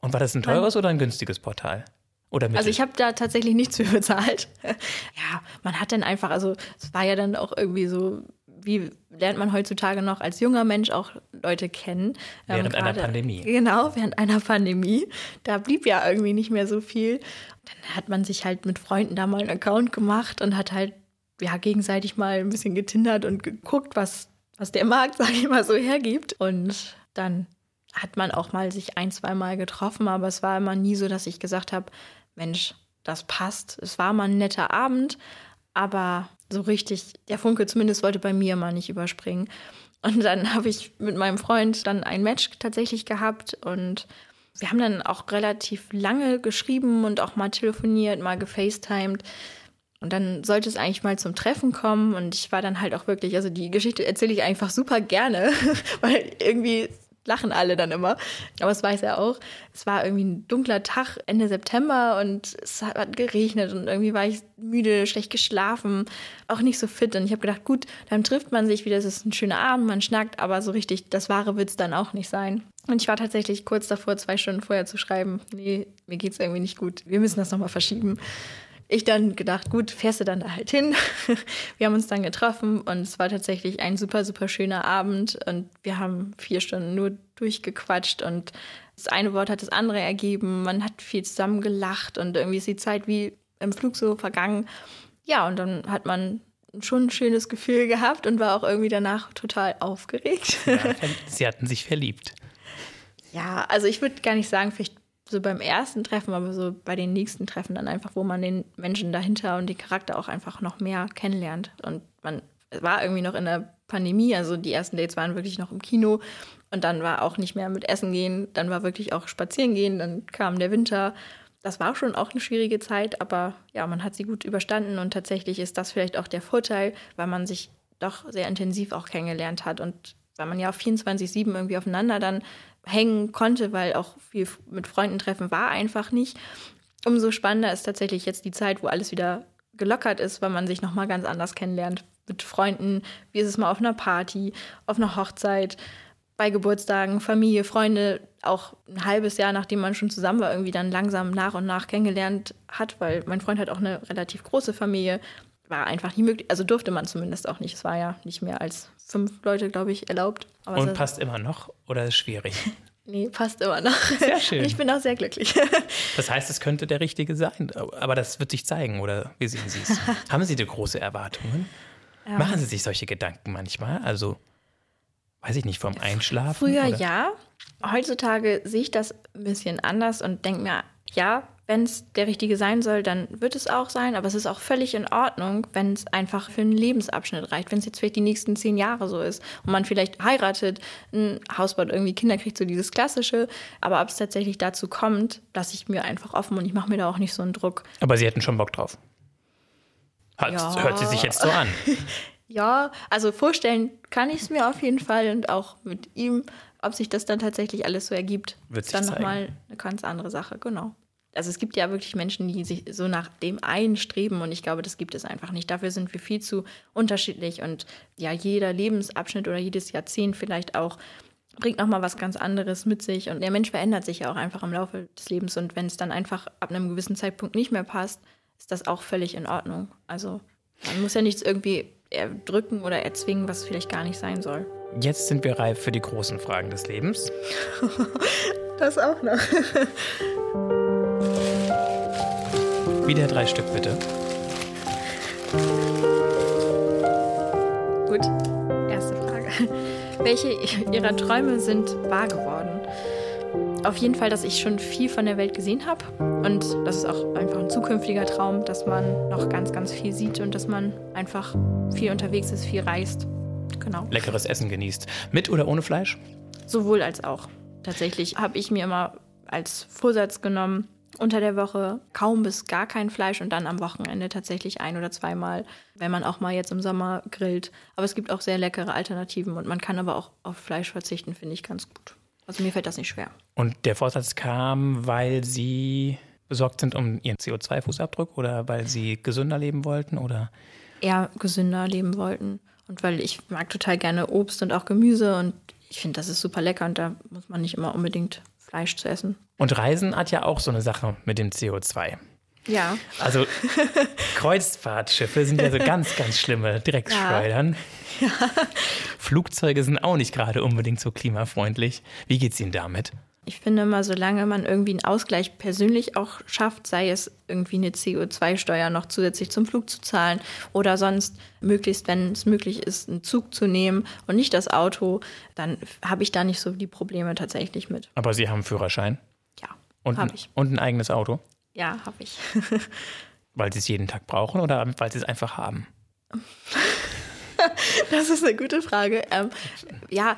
Speaker 1: Und war das ein teures oder ein günstiges Portal?
Speaker 2: Also ich habe da tatsächlich nichts für bezahlt. ja, man hat dann einfach, also es war ja dann auch irgendwie so wie lernt man heutzutage noch als junger Mensch auch Leute kennen?
Speaker 1: Ähm, während ähm, grade, einer Pandemie.
Speaker 2: Genau, während einer Pandemie. Da blieb ja irgendwie nicht mehr so viel. Dann hat man sich halt mit Freunden da mal einen Account gemacht und hat halt ja gegenseitig mal ein bisschen getindert und geguckt, was, was der Markt, sage ich mal, so hergibt. Und dann hat man auch mal sich ein, zwei Mal getroffen, aber es war immer nie so, dass ich gesagt habe, Mensch, das passt. Es war mal ein netter Abend, aber so richtig, der Funke zumindest wollte bei mir mal nicht überspringen. Und dann habe ich mit meinem Freund dann ein Match tatsächlich gehabt und wir haben dann auch relativ lange geschrieben und auch mal telefoniert, mal gefacetimed. Und dann sollte es eigentlich mal zum Treffen kommen und ich war dann halt auch wirklich, also die Geschichte erzähle ich einfach super gerne, weil irgendwie lachen alle dann immer. Aber es weiß er auch. Es war irgendwie ein dunkler Tag Ende September und es hat geregnet und irgendwie war ich müde, schlecht geschlafen, auch nicht so fit. Und ich habe gedacht, gut, dann trifft man sich wieder, es ist ein schöner Abend, man schnackt, aber so richtig, das wahre wird es dann auch nicht sein. Und ich war tatsächlich kurz davor, zwei Stunden vorher zu schreiben, nee, mir geht es irgendwie nicht gut, wir müssen das nochmal verschieben ich dann gedacht, gut, fährst du dann da halt hin. wir haben uns dann getroffen und es war tatsächlich ein super, super schöner Abend und wir haben vier Stunden nur durchgequatscht und das eine Wort hat das andere ergeben. Man hat viel zusammen gelacht und irgendwie ist die Zeit wie im Flug so vergangen. Ja, und dann hat man schon ein schönes Gefühl gehabt und war auch irgendwie danach total aufgeregt. Ja,
Speaker 1: Sie hatten sich verliebt.
Speaker 2: Ja, also ich würde gar nicht sagen, vielleicht so beim ersten Treffen, aber so bei den nächsten Treffen dann einfach, wo man den Menschen dahinter und den Charakter auch einfach noch mehr kennenlernt. Und man war irgendwie noch in der Pandemie, also die ersten Dates waren wirklich noch im Kino und dann war auch nicht mehr mit Essen gehen, dann war wirklich auch spazieren gehen, dann kam der Winter. Das war schon auch eine schwierige Zeit, aber ja, man hat sie gut überstanden und tatsächlich ist das vielleicht auch der Vorteil, weil man sich doch sehr intensiv auch kennengelernt hat und weil man ja 24-7 irgendwie aufeinander dann hängen konnte, weil auch viel mit Freunden treffen war einfach nicht. Umso spannender ist tatsächlich jetzt die Zeit, wo alles wieder gelockert ist, weil man sich nochmal ganz anders kennenlernt mit Freunden. Wie ist es mal auf einer Party, auf einer Hochzeit, bei Geburtstagen, Familie, Freunde, auch ein halbes Jahr, nachdem man schon zusammen war, irgendwie dann langsam nach und nach kennengelernt hat, weil mein Freund hat auch eine relativ große Familie, war einfach nie möglich, also durfte man zumindest auch nicht. Es war ja nicht mehr als fünf Leute, glaube ich, erlaubt.
Speaker 1: Aber Und passt immer noch oder ist schwierig?
Speaker 2: Nee, passt immer noch.
Speaker 1: Sehr schön.
Speaker 2: Ich bin auch sehr glücklich.
Speaker 1: Das heißt, es könnte der richtige sein, aber das wird sich zeigen, oder wie sehen Sie es? Haben Sie da große Erwartungen? Ja. Machen Sie sich solche Gedanken manchmal? Also, weiß ich nicht, vom Einschlafen?
Speaker 2: Früher oder? ja. Heutzutage sehe ich das ein bisschen anders und denke mir, ja, wenn es der richtige sein soll, dann wird es auch sein. Aber es ist auch völlig in Ordnung, wenn es einfach für einen Lebensabschnitt reicht. Wenn es jetzt vielleicht die nächsten zehn Jahre so ist und man vielleicht heiratet, ein Haus baut, irgendwie Kinder kriegt, so dieses Klassische. Aber ob es tatsächlich dazu kommt, lasse ich mir einfach offen und ich mache mir da auch nicht so einen Druck.
Speaker 1: Aber Sie hätten schon Bock drauf. Hört, ja. hört sie sich jetzt so an.
Speaker 2: ja, also vorstellen kann ich es mir auf jeden Fall und auch mit ihm. Ob sich das dann tatsächlich alles so ergibt,
Speaker 1: Wird ist
Speaker 2: dann
Speaker 1: nochmal
Speaker 2: eine ganz andere Sache, genau also es gibt ja wirklich Menschen, die sich so nach dem einen streben und ich glaube, das gibt es einfach nicht. Dafür sind wir viel zu unterschiedlich und ja, jeder Lebensabschnitt oder jedes Jahrzehnt vielleicht auch bringt nochmal was ganz anderes mit sich und der Mensch verändert sich ja auch einfach im Laufe des Lebens und wenn es dann einfach ab einem gewissen Zeitpunkt nicht mehr passt, ist das auch völlig in Ordnung. Also man muss ja nichts irgendwie erdrücken oder erzwingen, was vielleicht gar nicht sein soll.
Speaker 1: Jetzt sind wir reif für die großen Fragen des Lebens.
Speaker 2: das auch noch.
Speaker 1: Wieder drei Stück, bitte.
Speaker 2: Gut, erste Frage. Welche Ihrer Träume sind wahr geworden? Auf jeden Fall, dass ich schon viel von der Welt gesehen habe. Und das ist auch einfach ein zukünftiger Traum, dass man noch ganz, ganz viel sieht und dass man einfach viel unterwegs ist, viel reist. Genau.
Speaker 1: Leckeres Essen genießt. Mit oder ohne Fleisch?
Speaker 2: Sowohl als auch. Tatsächlich habe ich mir immer als Vorsatz genommen, Unter der Woche kaum bis gar kein Fleisch und dann am Wochenende tatsächlich ein oder zweimal, wenn man auch mal jetzt im Sommer grillt. Aber es gibt auch sehr leckere Alternativen und man kann aber auch auf Fleisch verzichten, finde ich ganz gut. Also mir fällt das nicht schwer.
Speaker 1: Und der Vorsatz kam, weil Sie besorgt sind um Ihren CO2-Fußabdruck oder weil Sie gesünder leben wollten oder?
Speaker 2: Eher gesünder leben wollten. Und weil ich mag total gerne Obst und auch Gemüse und ich finde, das ist super lecker und da muss man nicht immer unbedingt Fleisch zu essen.
Speaker 1: Und Reisen hat ja auch so eine Sache mit dem CO2.
Speaker 2: Ja.
Speaker 1: Also Kreuzfahrtschiffe sind ja so ganz, ganz schlimme Drecksschleudern. Ja. ja. Flugzeuge sind auch nicht gerade unbedingt so klimafreundlich. Wie geht's Ihnen damit?
Speaker 2: Ich finde immer, solange man irgendwie einen Ausgleich persönlich auch schafft, sei es irgendwie eine CO2-Steuer noch zusätzlich zum Flug zu zahlen oder sonst möglichst, wenn es möglich ist, einen Zug zu nehmen und nicht das Auto, dann habe ich da nicht so die Probleme tatsächlich mit.
Speaker 1: Aber Sie haben einen Führerschein?
Speaker 2: Ja,
Speaker 1: habe ich. Und ein eigenes Auto?
Speaker 2: Ja, habe ich.
Speaker 1: weil Sie es jeden Tag brauchen oder weil Sie es einfach haben?
Speaker 2: das ist eine gute Frage. Ähm, ja.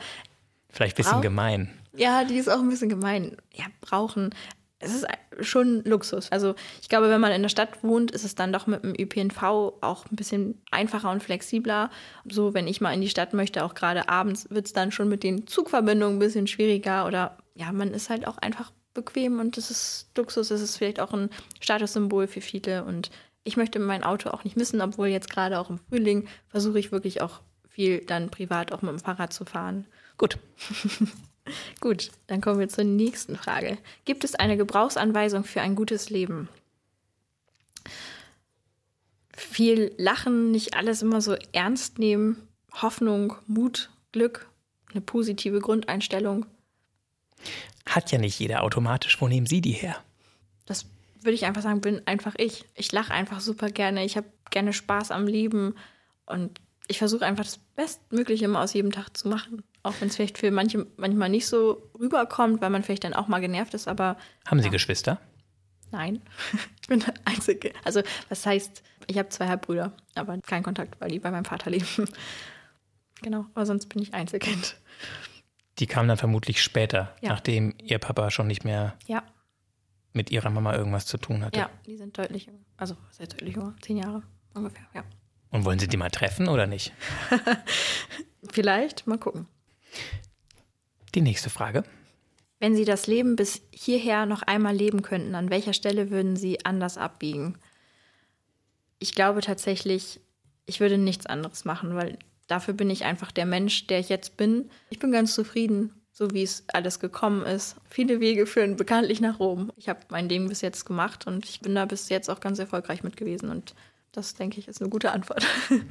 Speaker 1: Vielleicht ein bisschen gemein.
Speaker 2: Ja, die ist auch ein bisschen gemein. Ja, brauchen. Es ist schon Luxus. Also ich glaube, wenn man in der Stadt wohnt, ist es dann doch mit dem ÖPNV auch ein bisschen einfacher und flexibler. So, wenn ich mal in die Stadt möchte, auch gerade abends, wird es dann schon mit den Zugverbindungen ein bisschen schwieriger. Oder ja, man ist halt auch einfach bequem und das ist Luxus. Es ist vielleicht auch ein Statussymbol für viele. Und ich möchte mein Auto auch nicht missen, obwohl jetzt gerade auch im Frühling versuche ich wirklich auch viel dann privat auch mit dem Fahrrad zu fahren.
Speaker 1: Gut.
Speaker 2: Gut, dann kommen wir zur nächsten Frage. Gibt es eine Gebrauchsanweisung für ein gutes Leben? Viel lachen, nicht alles immer so ernst nehmen, Hoffnung, Mut, Glück, eine positive Grundeinstellung.
Speaker 1: Hat ja nicht jeder automatisch. Wo nehmen Sie die her?
Speaker 2: Das würde ich einfach sagen, bin einfach ich. Ich lache einfach super gerne. Ich habe gerne Spaß am Leben und ich versuche einfach das Bestmögliche immer aus jedem Tag zu machen. Auch wenn es vielleicht für manche manchmal nicht so rüberkommt, weil man vielleicht dann auch mal genervt ist, aber.
Speaker 1: Haben Sie
Speaker 2: ja.
Speaker 1: Geschwister?
Speaker 2: Nein, ich bin der Einzige. Also, was heißt, ich habe zwei Halbbrüder, aber keinen Kontakt, weil die bei meinem Vater leben. Genau, aber sonst bin ich Einzelkind.
Speaker 1: Die kamen dann vermutlich später, ja. nachdem Ihr Papa schon nicht mehr
Speaker 2: ja.
Speaker 1: mit Ihrer Mama irgendwas zu tun hatte.
Speaker 2: Ja, die sind deutlich jünger. Also, sehr deutlich jünger. Zehn Jahre ungefähr, ja.
Speaker 1: Und wollen Sie die mal treffen oder nicht?
Speaker 2: Vielleicht, mal gucken.
Speaker 1: Die nächste Frage.
Speaker 2: Wenn Sie das Leben bis hierher noch einmal leben könnten, an welcher Stelle würden Sie anders abbiegen? Ich glaube tatsächlich, ich würde nichts anderes machen, weil dafür bin ich einfach der Mensch, der ich jetzt bin. Ich bin ganz zufrieden, so wie es alles gekommen ist. Viele Wege führen bekanntlich nach Rom. Ich habe mein Ding bis jetzt gemacht und ich bin da bis jetzt auch ganz erfolgreich mit gewesen und das, denke ich, ist eine gute Antwort.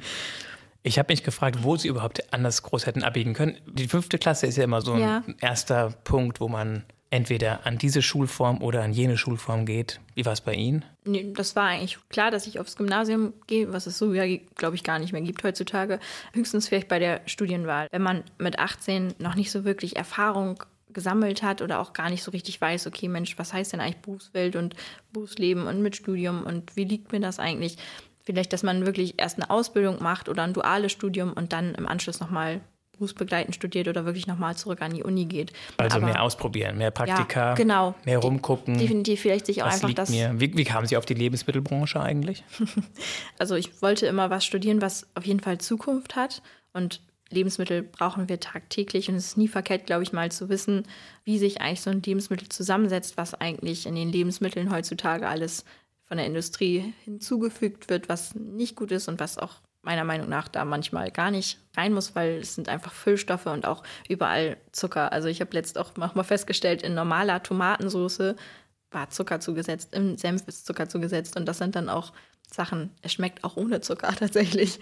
Speaker 1: Ich habe mich gefragt, wo sie überhaupt anders groß hätten abbiegen können. Die fünfte Klasse ist ja immer so ein ja. erster Punkt, wo man entweder an diese Schulform oder an jene Schulform geht. Wie war es bei Ihnen?
Speaker 2: Nee, das war eigentlich klar, dass ich aufs Gymnasium gehe, was es so ja, glaube ich, gar nicht mehr gibt heutzutage. Höchstens vielleicht bei der Studienwahl. Wenn man mit 18 noch nicht so wirklich Erfahrung gesammelt hat oder auch gar nicht so richtig weiß, okay, Mensch, was heißt denn eigentlich Berufswelt und Berufsleben und mit Studium und wie liegt mir das eigentlich? Vielleicht, dass man wirklich erst eine Ausbildung macht oder ein duales Studium und dann im Anschluss nochmal berufsbegleitend studiert oder wirklich nochmal zurück an die Uni geht.
Speaker 1: Also Aber, mehr ausprobieren, mehr Praktika,
Speaker 2: ja, genau.
Speaker 1: mehr rumgucken.
Speaker 2: Definitiv vielleicht sich auch was einfach das.
Speaker 1: Mir. Wie, wie kamen Sie auf die Lebensmittelbranche eigentlich?
Speaker 2: also ich wollte immer was studieren, was auf jeden Fall Zukunft hat und Lebensmittel brauchen wir tagtäglich und es ist nie verkehrt, glaube ich, mal zu wissen, wie sich eigentlich so ein Lebensmittel zusammensetzt, was eigentlich in den Lebensmitteln heutzutage alles von der Industrie hinzugefügt wird, was nicht gut ist und was auch meiner Meinung nach da manchmal gar nicht rein muss, weil es sind einfach Füllstoffe und auch überall Zucker. Also ich habe letzt auch mal festgestellt, in normaler Tomatensauce war Zucker zugesetzt, im Senf ist Zucker zugesetzt und das sind dann auch Sachen, es schmeckt auch ohne Zucker tatsächlich.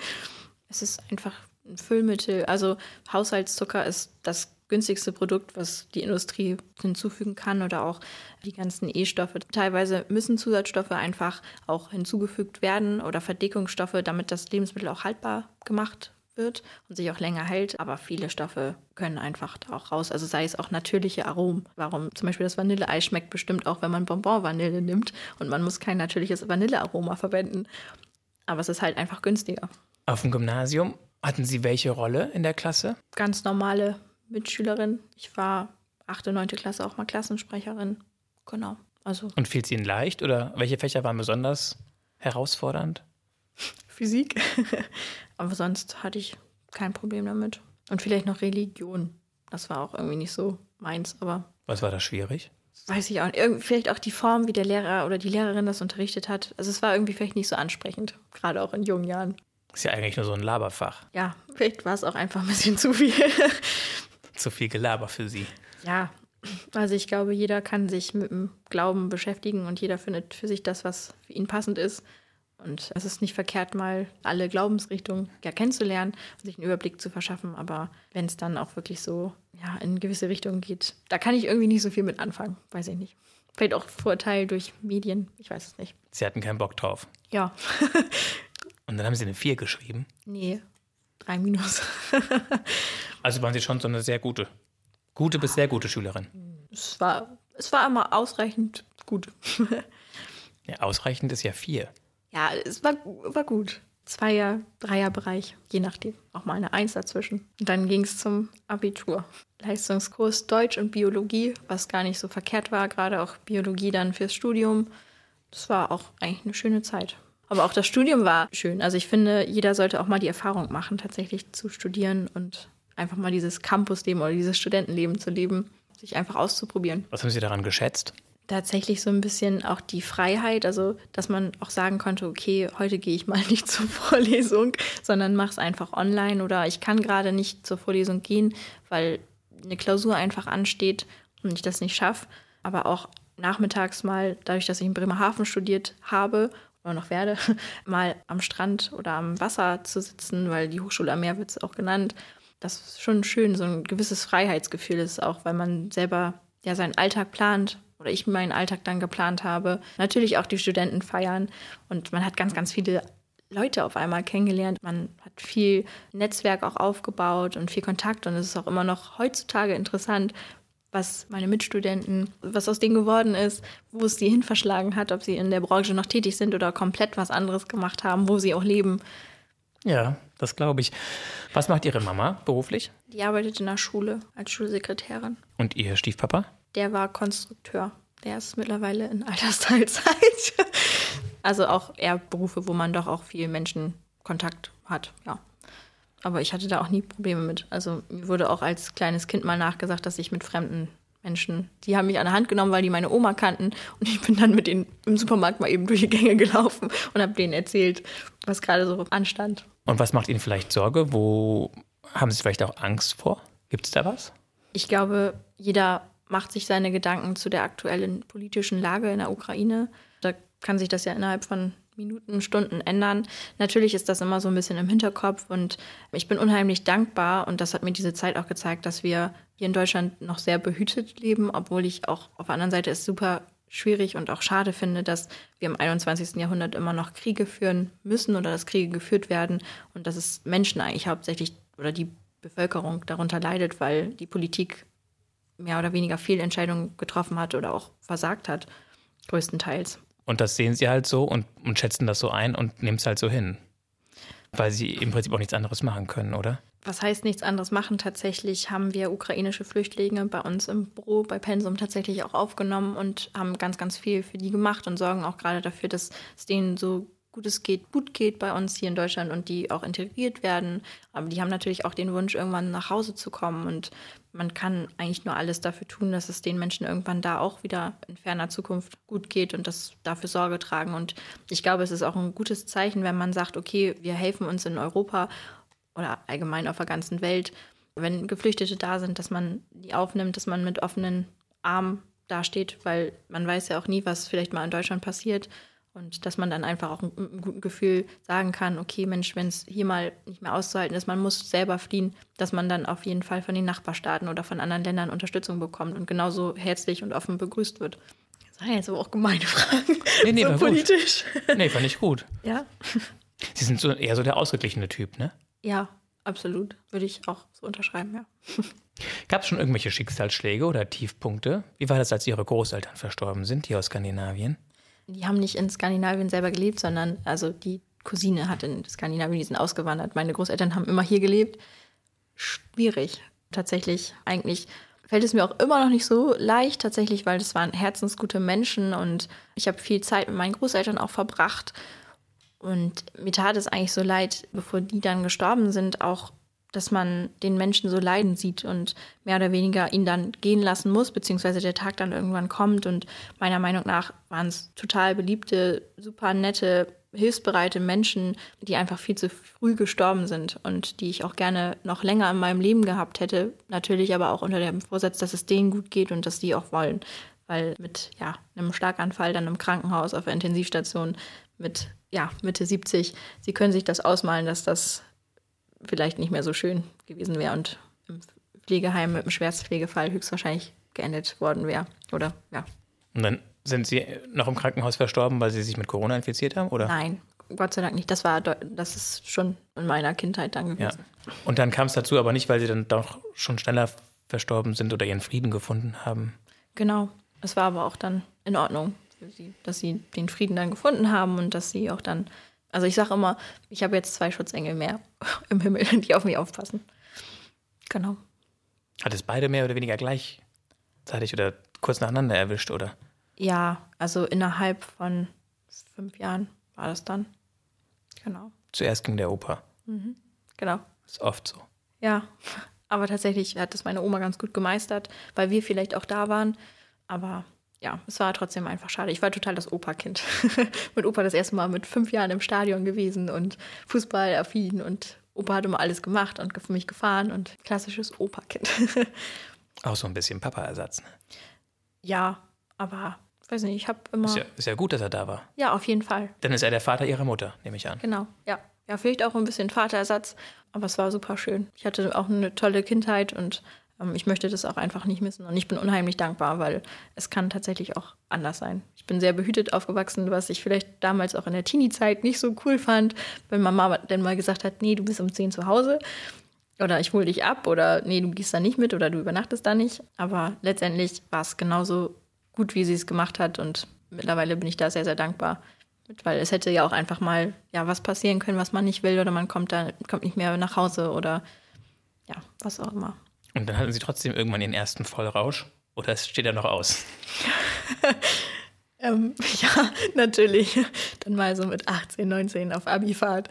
Speaker 2: Es ist einfach ein Füllmittel. Also Haushaltszucker ist das günstigste Produkt, was die Industrie hinzufügen kann oder auch die ganzen E-Stoffe. Teilweise müssen Zusatzstoffe einfach auch hinzugefügt werden oder Verdickungsstoffe, damit das Lebensmittel auch haltbar gemacht wird und sich auch länger hält. Aber viele Stoffe können einfach da auch raus. Also sei es auch natürliche Aromen. Warum zum Beispiel das Vanilleeis schmeckt bestimmt auch, wenn man Bonbon-Vanille nimmt und man muss kein natürliches Vanillearoma verwenden. Aber es ist halt einfach günstiger.
Speaker 1: Auf dem Gymnasium hatten Sie welche Rolle in der Klasse?
Speaker 2: Ganz normale Mitschülerin. Ich war 8., 9. Klasse auch mal Klassensprecherin. Genau. Also
Speaker 1: Und fiel es Ihnen leicht oder welche Fächer waren besonders herausfordernd?
Speaker 2: Physik. Aber sonst hatte ich kein Problem damit. Und vielleicht noch Religion. Das war auch irgendwie nicht so meins, aber
Speaker 1: Was war da schwierig?
Speaker 2: weiß ich auch nicht. Vielleicht auch die Form, wie der Lehrer oder die Lehrerin das unterrichtet hat. Also es war irgendwie vielleicht nicht so ansprechend, gerade auch in jungen Jahren.
Speaker 1: Ist ja eigentlich nur so ein Laberfach.
Speaker 2: Ja, vielleicht war es auch einfach ein bisschen zu viel.
Speaker 1: Zu viel Gelaber für Sie.
Speaker 2: ja, also ich glaube, jeder kann sich mit dem Glauben beschäftigen und jeder findet für sich das, was für ihn passend ist. Und es ist nicht verkehrt, mal alle Glaubensrichtungen ja kennenzulernen und sich einen Überblick zu verschaffen. Aber wenn es dann auch wirklich so ja, in gewisse Richtungen geht, da kann ich irgendwie nicht so viel mit anfangen. Weiß ich nicht. Vielleicht auch Vorteil durch Medien. Ich weiß es nicht.
Speaker 1: Sie hatten keinen Bock drauf.
Speaker 2: Ja.
Speaker 1: Und dann haben Sie eine 4 geschrieben.
Speaker 2: nee, drei Minus.
Speaker 1: Also waren Sie schon so eine sehr gute, gute bis sehr gute Schülerin.
Speaker 2: es, war, es war immer ausreichend gut.
Speaker 1: Ja, ausreichend ist ja 4.
Speaker 2: Ja, es war, war gut. Zweier, Dreierbereich, je nachdem. Auch mal eine Eins dazwischen. Und dann ging es zum Abitur. Leistungskurs Deutsch und Biologie, was gar nicht so verkehrt war, gerade auch Biologie dann fürs Studium. Das war auch eigentlich eine schöne Zeit. Aber auch das Studium war schön. Also ich finde, jeder sollte auch mal die Erfahrung machen, tatsächlich zu studieren und einfach mal dieses Campusleben oder dieses Studentenleben zu leben, sich einfach auszuprobieren
Speaker 1: Was haben Sie daran geschätzt?
Speaker 2: tatsächlich so ein bisschen auch die Freiheit, also dass man auch sagen konnte, okay, heute gehe ich mal nicht zur Vorlesung, sondern mach's einfach online oder ich kann gerade nicht zur Vorlesung gehen, weil eine Klausur einfach ansteht und ich das nicht schaffe. Aber auch nachmittags mal, dadurch, dass ich in Bremerhaven studiert habe oder noch werde, mal am Strand oder am Wasser zu sitzen, weil die Hochschule am Meer wird es auch genannt. Das ist schon schön, so ein gewisses Freiheitsgefühl ist auch, weil man selber ja seinen Alltag plant oder ich meinen Alltag dann geplant habe. Natürlich auch die Studenten feiern und man hat ganz, ganz viele Leute auf einmal kennengelernt. Man hat viel Netzwerk auch aufgebaut und viel Kontakt und es ist auch immer noch heutzutage interessant, was meine Mitstudenten, was aus denen geworden ist, wo es sie hin verschlagen hat, ob sie in der Branche noch tätig sind oder komplett was anderes gemacht haben, wo sie auch leben.
Speaker 1: Ja, das glaube ich. Was macht Ihre Mama beruflich?
Speaker 2: Die arbeitet in der Schule als Schulsekretärin.
Speaker 1: Und Ihr Stiefpapa?
Speaker 2: Der war Konstrukteur. Der ist mittlerweile in Altersteilzeit. Also auch eher Berufe, wo man doch auch viel Menschenkontakt hat, ja. Aber ich hatte da auch nie Probleme mit. Also mir wurde auch als kleines Kind mal nachgesagt, dass ich mit fremden Menschen, die haben mich an der Hand genommen, weil die meine Oma kannten. Und ich bin dann mit denen im Supermarkt mal eben durch die Gänge gelaufen und habe denen erzählt, was gerade so anstand.
Speaker 1: Und was macht Ihnen vielleicht Sorge? Wo haben Sie vielleicht auch Angst vor? Gibt es da was?
Speaker 2: Ich glaube, jeder macht sich seine Gedanken zu der aktuellen politischen Lage in der Ukraine. Da kann sich das ja innerhalb von Minuten, Stunden ändern. Natürlich ist das immer so ein bisschen im Hinterkopf und ich bin unheimlich dankbar und das hat mir diese Zeit auch gezeigt, dass wir hier in Deutschland noch sehr behütet leben, obwohl ich auch auf der anderen Seite es super schwierig und auch schade finde, dass wir im 21. Jahrhundert immer noch Kriege führen müssen oder dass Kriege geführt werden und dass es Menschen eigentlich hauptsächlich oder die Bevölkerung darunter leidet, weil die Politik mehr oder weniger Fehlentscheidungen getroffen hat oder auch versagt hat, größtenteils.
Speaker 1: Und das sehen Sie halt so und, und schätzen das so ein und nehmen es halt so hin. Weil Sie im Prinzip auch nichts anderes machen können, oder?
Speaker 2: Was heißt nichts anderes machen? Tatsächlich haben wir ukrainische Flüchtlinge bei uns im Büro, bei Pensum tatsächlich auch aufgenommen und haben ganz, ganz viel für die gemacht und sorgen auch gerade dafür, dass es denen so gut es geht, gut geht bei uns hier in Deutschland und die auch integriert werden. Aber die haben natürlich auch den Wunsch, irgendwann nach Hause zu kommen. Und man kann eigentlich nur alles dafür tun, dass es den Menschen irgendwann da auch wieder in ferner Zukunft gut geht und das dafür Sorge tragen. Und ich glaube, es ist auch ein gutes Zeichen, wenn man sagt, okay, wir helfen uns in Europa oder allgemein auf der ganzen Welt, wenn Geflüchtete da sind, dass man die aufnimmt, dass man mit offenen Armen dasteht, weil man weiß ja auch nie, was vielleicht mal in Deutschland passiert. Und dass man dann einfach auch mit einem guten Gefühl sagen kann, okay, Mensch, wenn es hier mal nicht mehr auszuhalten ist, man muss selber fliehen, dass man dann auf jeden Fall von den Nachbarstaaten oder von anderen Ländern Unterstützung bekommt und genauso herzlich und offen begrüßt wird. Das waren jetzt aber auch gemeine Fragen.
Speaker 1: Nee, nee,
Speaker 2: so
Speaker 1: war gut.
Speaker 2: politisch.
Speaker 1: Nee, fand ich gut.
Speaker 2: Ja.
Speaker 1: Sie sind so eher so der ausgeglichene Typ, ne?
Speaker 2: Ja, absolut. Würde ich auch so unterschreiben, ja.
Speaker 1: Gab es schon irgendwelche Schicksalsschläge oder Tiefpunkte? Wie war das, als Ihre Großeltern verstorben sind, hier aus Skandinavien?
Speaker 2: Die haben nicht in Skandinavien selber gelebt, sondern also die Cousine hat in Skandinavien, die sind ausgewandert. Meine Großeltern haben immer hier gelebt. Schwierig. Tatsächlich eigentlich fällt es mir auch immer noch nicht so leicht, tatsächlich, weil das waren herzensgute Menschen und ich habe viel Zeit mit meinen Großeltern auch verbracht. Und mir tat es eigentlich so leid, bevor die dann gestorben sind, auch, dass man den Menschen so leiden sieht und mehr oder weniger ihn dann gehen lassen muss, beziehungsweise der Tag dann irgendwann kommt. Und meiner Meinung nach waren es total beliebte, super nette, hilfsbereite Menschen, die einfach viel zu früh gestorben sind und die ich auch gerne noch länger in meinem Leben gehabt hätte. Natürlich aber auch unter dem Vorsatz, dass es denen gut geht und dass die auch wollen. Weil mit ja, einem Schlaganfall dann im Krankenhaus auf der Intensivstation mit ja, Mitte 70, sie können sich das ausmalen, dass das vielleicht nicht mehr so schön gewesen wäre und im Pflegeheim mit einem Schwerstpflegefall höchstwahrscheinlich geendet worden wäre. Oder ja.
Speaker 1: Und dann sind Sie noch im Krankenhaus verstorben, weil Sie sich mit Corona infiziert haben? Oder?
Speaker 2: Nein, Gott sei Dank nicht. Das war das ist schon in meiner Kindheit dann gewesen.
Speaker 1: Ja. Und dann kam es dazu, aber nicht, weil Sie dann doch schon schneller verstorben sind oder Ihren Frieden gefunden haben.
Speaker 2: Genau. Es war aber auch dann in Ordnung für Sie, dass Sie den Frieden dann gefunden haben und dass Sie auch dann. Also ich sage immer, ich habe jetzt zwei Schutzengel mehr im Himmel, die auf mich aufpassen. Genau.
Speaker 1: Hat es beide mehr oder weniger gleichzeitig oder kurz nacheinander erwischt, oder?
Speaker 2: Ja, also innerhalb von fünf Jahren war das dann. Genau.
Speaker 1: Zuerst ging der Opa.
Speaker 2: Mhm. Genau.
Speaker 1: Ist oft so.
Speaker 2: Ja, aber tatsächlich hat das meine Oma ganz gut gemeistert, weil wir vielleicht auch da waren. Aber ja, es war trotzdem einfach schade. Ich war total das Opa-Kind. mit Opa das erste Mal mit fünf Jahren im Stadion gewesen und Fußball affin und Opa hat immer alles gemacht und für mich gefahren und klassisches Opa-Kind.
Speaker 1: auch so ein bisschen Papa-Ersatz. Ne?
Speaker 2: Ja, aber weiß nicht, ich habe immer.
Speaker 1: Ist ja, ist ja gut, dass er da war.
Speaker 2: Ja, auf jeden Fall.
Speaker 1: Dann ist er der Vater ihrer Mutter, nehme ich an.
Speaker 2: Genau, ja. Ja, vielleicht auch ein bisschen Vaterersatz, aber es war super schön. Ich hatte auch eine tolle Kindheit und ich möchte das auch einfach nicht missen. Und ich bin unheimlich dankbar, weil es kann tatsächlich auch anders sein. Ich bin sehr behütet aufgewachsen, was ich vielleicht damals auch in der Teenie-Zeit nicht so cool fand, wenn Mama dann mal gesagt hat, nee, du bist um 10 zu Hause oder ich hole dich ab oder nee, du gehst da nicht mit oder du übernachtest da nicht. Aber letztendlich war es genauso gut, wie sie es gemacht hat. Und mittlerweile bin ich da sehr, sehr dankbar. Weil es hätte ja auch einfach mal ja, was passieren können, was man nicht will, oder man kommt da, kommt nicht mehr nach Hause oder ja, was auch immer.
Speaker 1: Und dann hatten sie trotzdem irgendwann ihren ersten Vollrausch? Oder es steht ja noch aus?
Speaker 2: ähm, ja, natürlich. Dann mal so mit 18, 19 auf Abifahrt.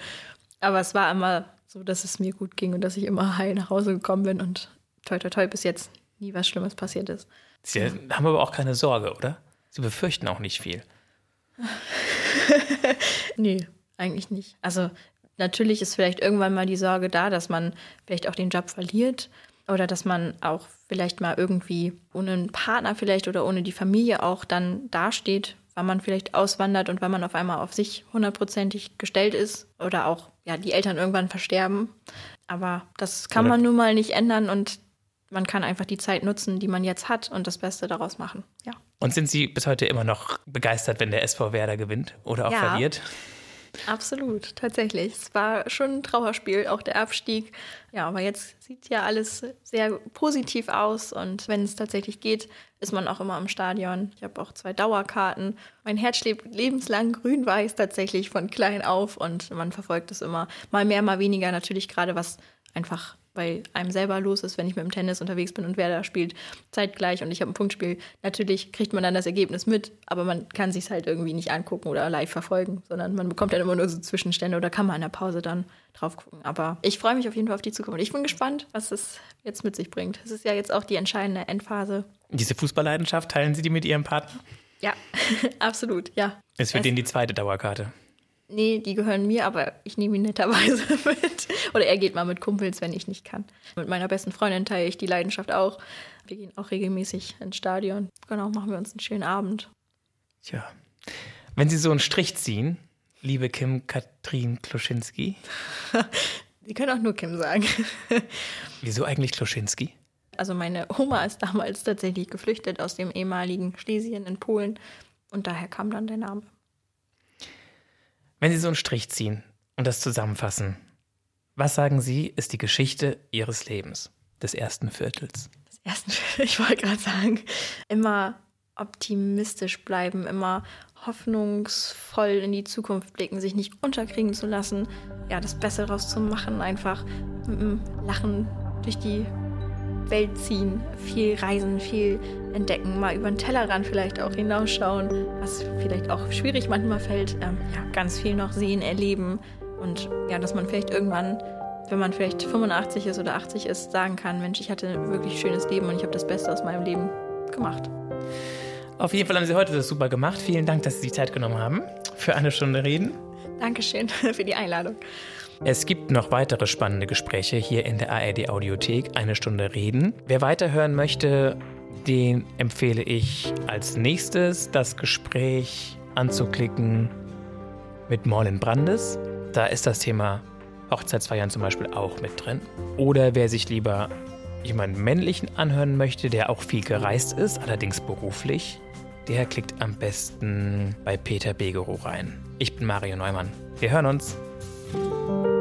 Speaker 2: Aber es war immer so, dass es mir gut ging und dass ich immer heil nach Hause gekommen bin und toi toi toi bis jetzt nie was Schlimmes passiert ist.
Speaker 1: Sie haben aber auch keine Sorge, oder? Sie befürchten auch nicht viel.
Speaker 2: nee, eigentlich nicht. Also natürlich ist vielleicht irgendwann mal die Sorge da, dass man vielleicht auch den Job verliert oder dass man auch vielleicht mal irgendwie ohne einen Partner vielleicht oder ohne die Familie auch dann dasteht, weil man vielleicht auswandert und weil man auf einmal auf sich hundertprozentig gestellt ist oder auch ja die Eltern irgendwann versterben. Aber das kann man nun mal nicht ändern und man kann einfach die Zeit nutzen, die man jetzt hat und das Beste daraus machen. Ja.
Speaker 1: Und sind Sie bis heute immer noch begeistert, wenn der SV Werder gewinnt oder auch ja, verliert?
Speaker 2: Absolut, tatsächlich. Es war schon ein Trauerspiel, auch der Abstieg. Ja, aber jetzt sieht ja alles sehr positiv aus und wenn es tatsächlich geht, ist man auch immer im Stadion. Ich habe auch zwei Dauerkarten. Mein Herz schlägt lebenslang grün-weiß tatsächlich von klein auf und man verfolgt es immer. Mal mehr, mal weniger natürlich gerade was einfach bei einem selber los ist, wenn ich mit dem Tennis unterwegs bin und wer da spielt, zeitgleich und ich habe ein Punktspiel. Natürlich kriegt man dann das Ergebnis mit, aber man kann sich halt irgendwie nicht angucken oder live verfolgen, sondern man bekommt dann immer nur so Zwischenstände oder kann mal in der Pause dann drauf gucken. Aber ich freue mich auf jeden Fall auf die Zukunft. Ich bin gespannt, was es jetzt mit sich bringt. Es ist ja jetzt auch die entscheidende Endphase.
Speaker 1: Diese Fußballleidenschaft, teilen Sie die mit Ihrem Partner?
Speaker 2: Ja, absolut, ja.
Speaker 1: Es wird Ihnen die zweite Dauerkarte.
Speaker 2: Nee, die gehören mir, aber ich nehme ihn netterweise mit. Oder er geht mal mit Kumpels, wenn ich nicht kann. Mit meiner besten Freundin teile ich die Leidenschaft auch. Wir gehen auch regelmäßig ins Stadion. Genau, machen wir uns einen schönen Abend.
Speaker 1: Tja. Wenn Sie so einen Strich ziehen, liebe Kim Katrin Kloschinski.
Speaker 2: Sie können auch nur Kim sagen.
Speaker 1: Wieso eigentlich Kloschinski?
Speaker 2: Also meine Oma ist damals tatsächlich geflüchtet aus dem ehemaligen Schlesien in Polen und daher kam dann der Name.
Speaker 1: Wenn Sie so einen Strich ziehen und das zusammenfassen, was sagen Sie, ist die Geschichte Ihres Lebens, des ersten Viertels?
Speaker 2: Des ersten Viertels, ich wollte gerade sagen, immer optimistisch bleiben, immer hoffnungsvoll in die Zukunft blicken, sich nicht unterkriegen zu lassen, ja, das Beste daraus zu machen, einfach mit einem Lachen durch die Welt ziehen, viel reisen, viel entdecken, mal über den Tellerrand vielleicht auch hinausschauen, was vielleicht auch schwierig manchmal fällt. Ähm, ja, ganz viel noch sehen, erleben und ja, dass man vielleicht irgendwann, wenn man vielleicht 85 ist oder 80 ist, sagen kann, Mensch, ich hatte ein wirklich schönes Leben und ich habe das Beste aus meinem Leben gemacht.
Speaker 1: Auf jeden Fall haben Sie heute das super gemacht. Vielen Dank, dass Sie sich Zeit genommen haben für eine Stunde Reden.
Speaker 2: Dankeschön für die Einladung.
Speaker 1: Es gibt noch weitere spannende Gespräche hier in der ARD Audiothek. Eine Stunde Reden. Wer weiterhören möchte, den empfehle ich als nächstes das Gespräch anzuklicken mit Morlin Brandes. Da ist das Thema Hochzeitsfeiern zum Beispiel auch mit drin. Oder wer sich lieber jemanden männlichen anhören möchte, der auch viel gereist ist, allerdings beruflich, der klickt am besten bei Peter Begerow rein. Ich bin Mario Neumann. Wir hören uns. Música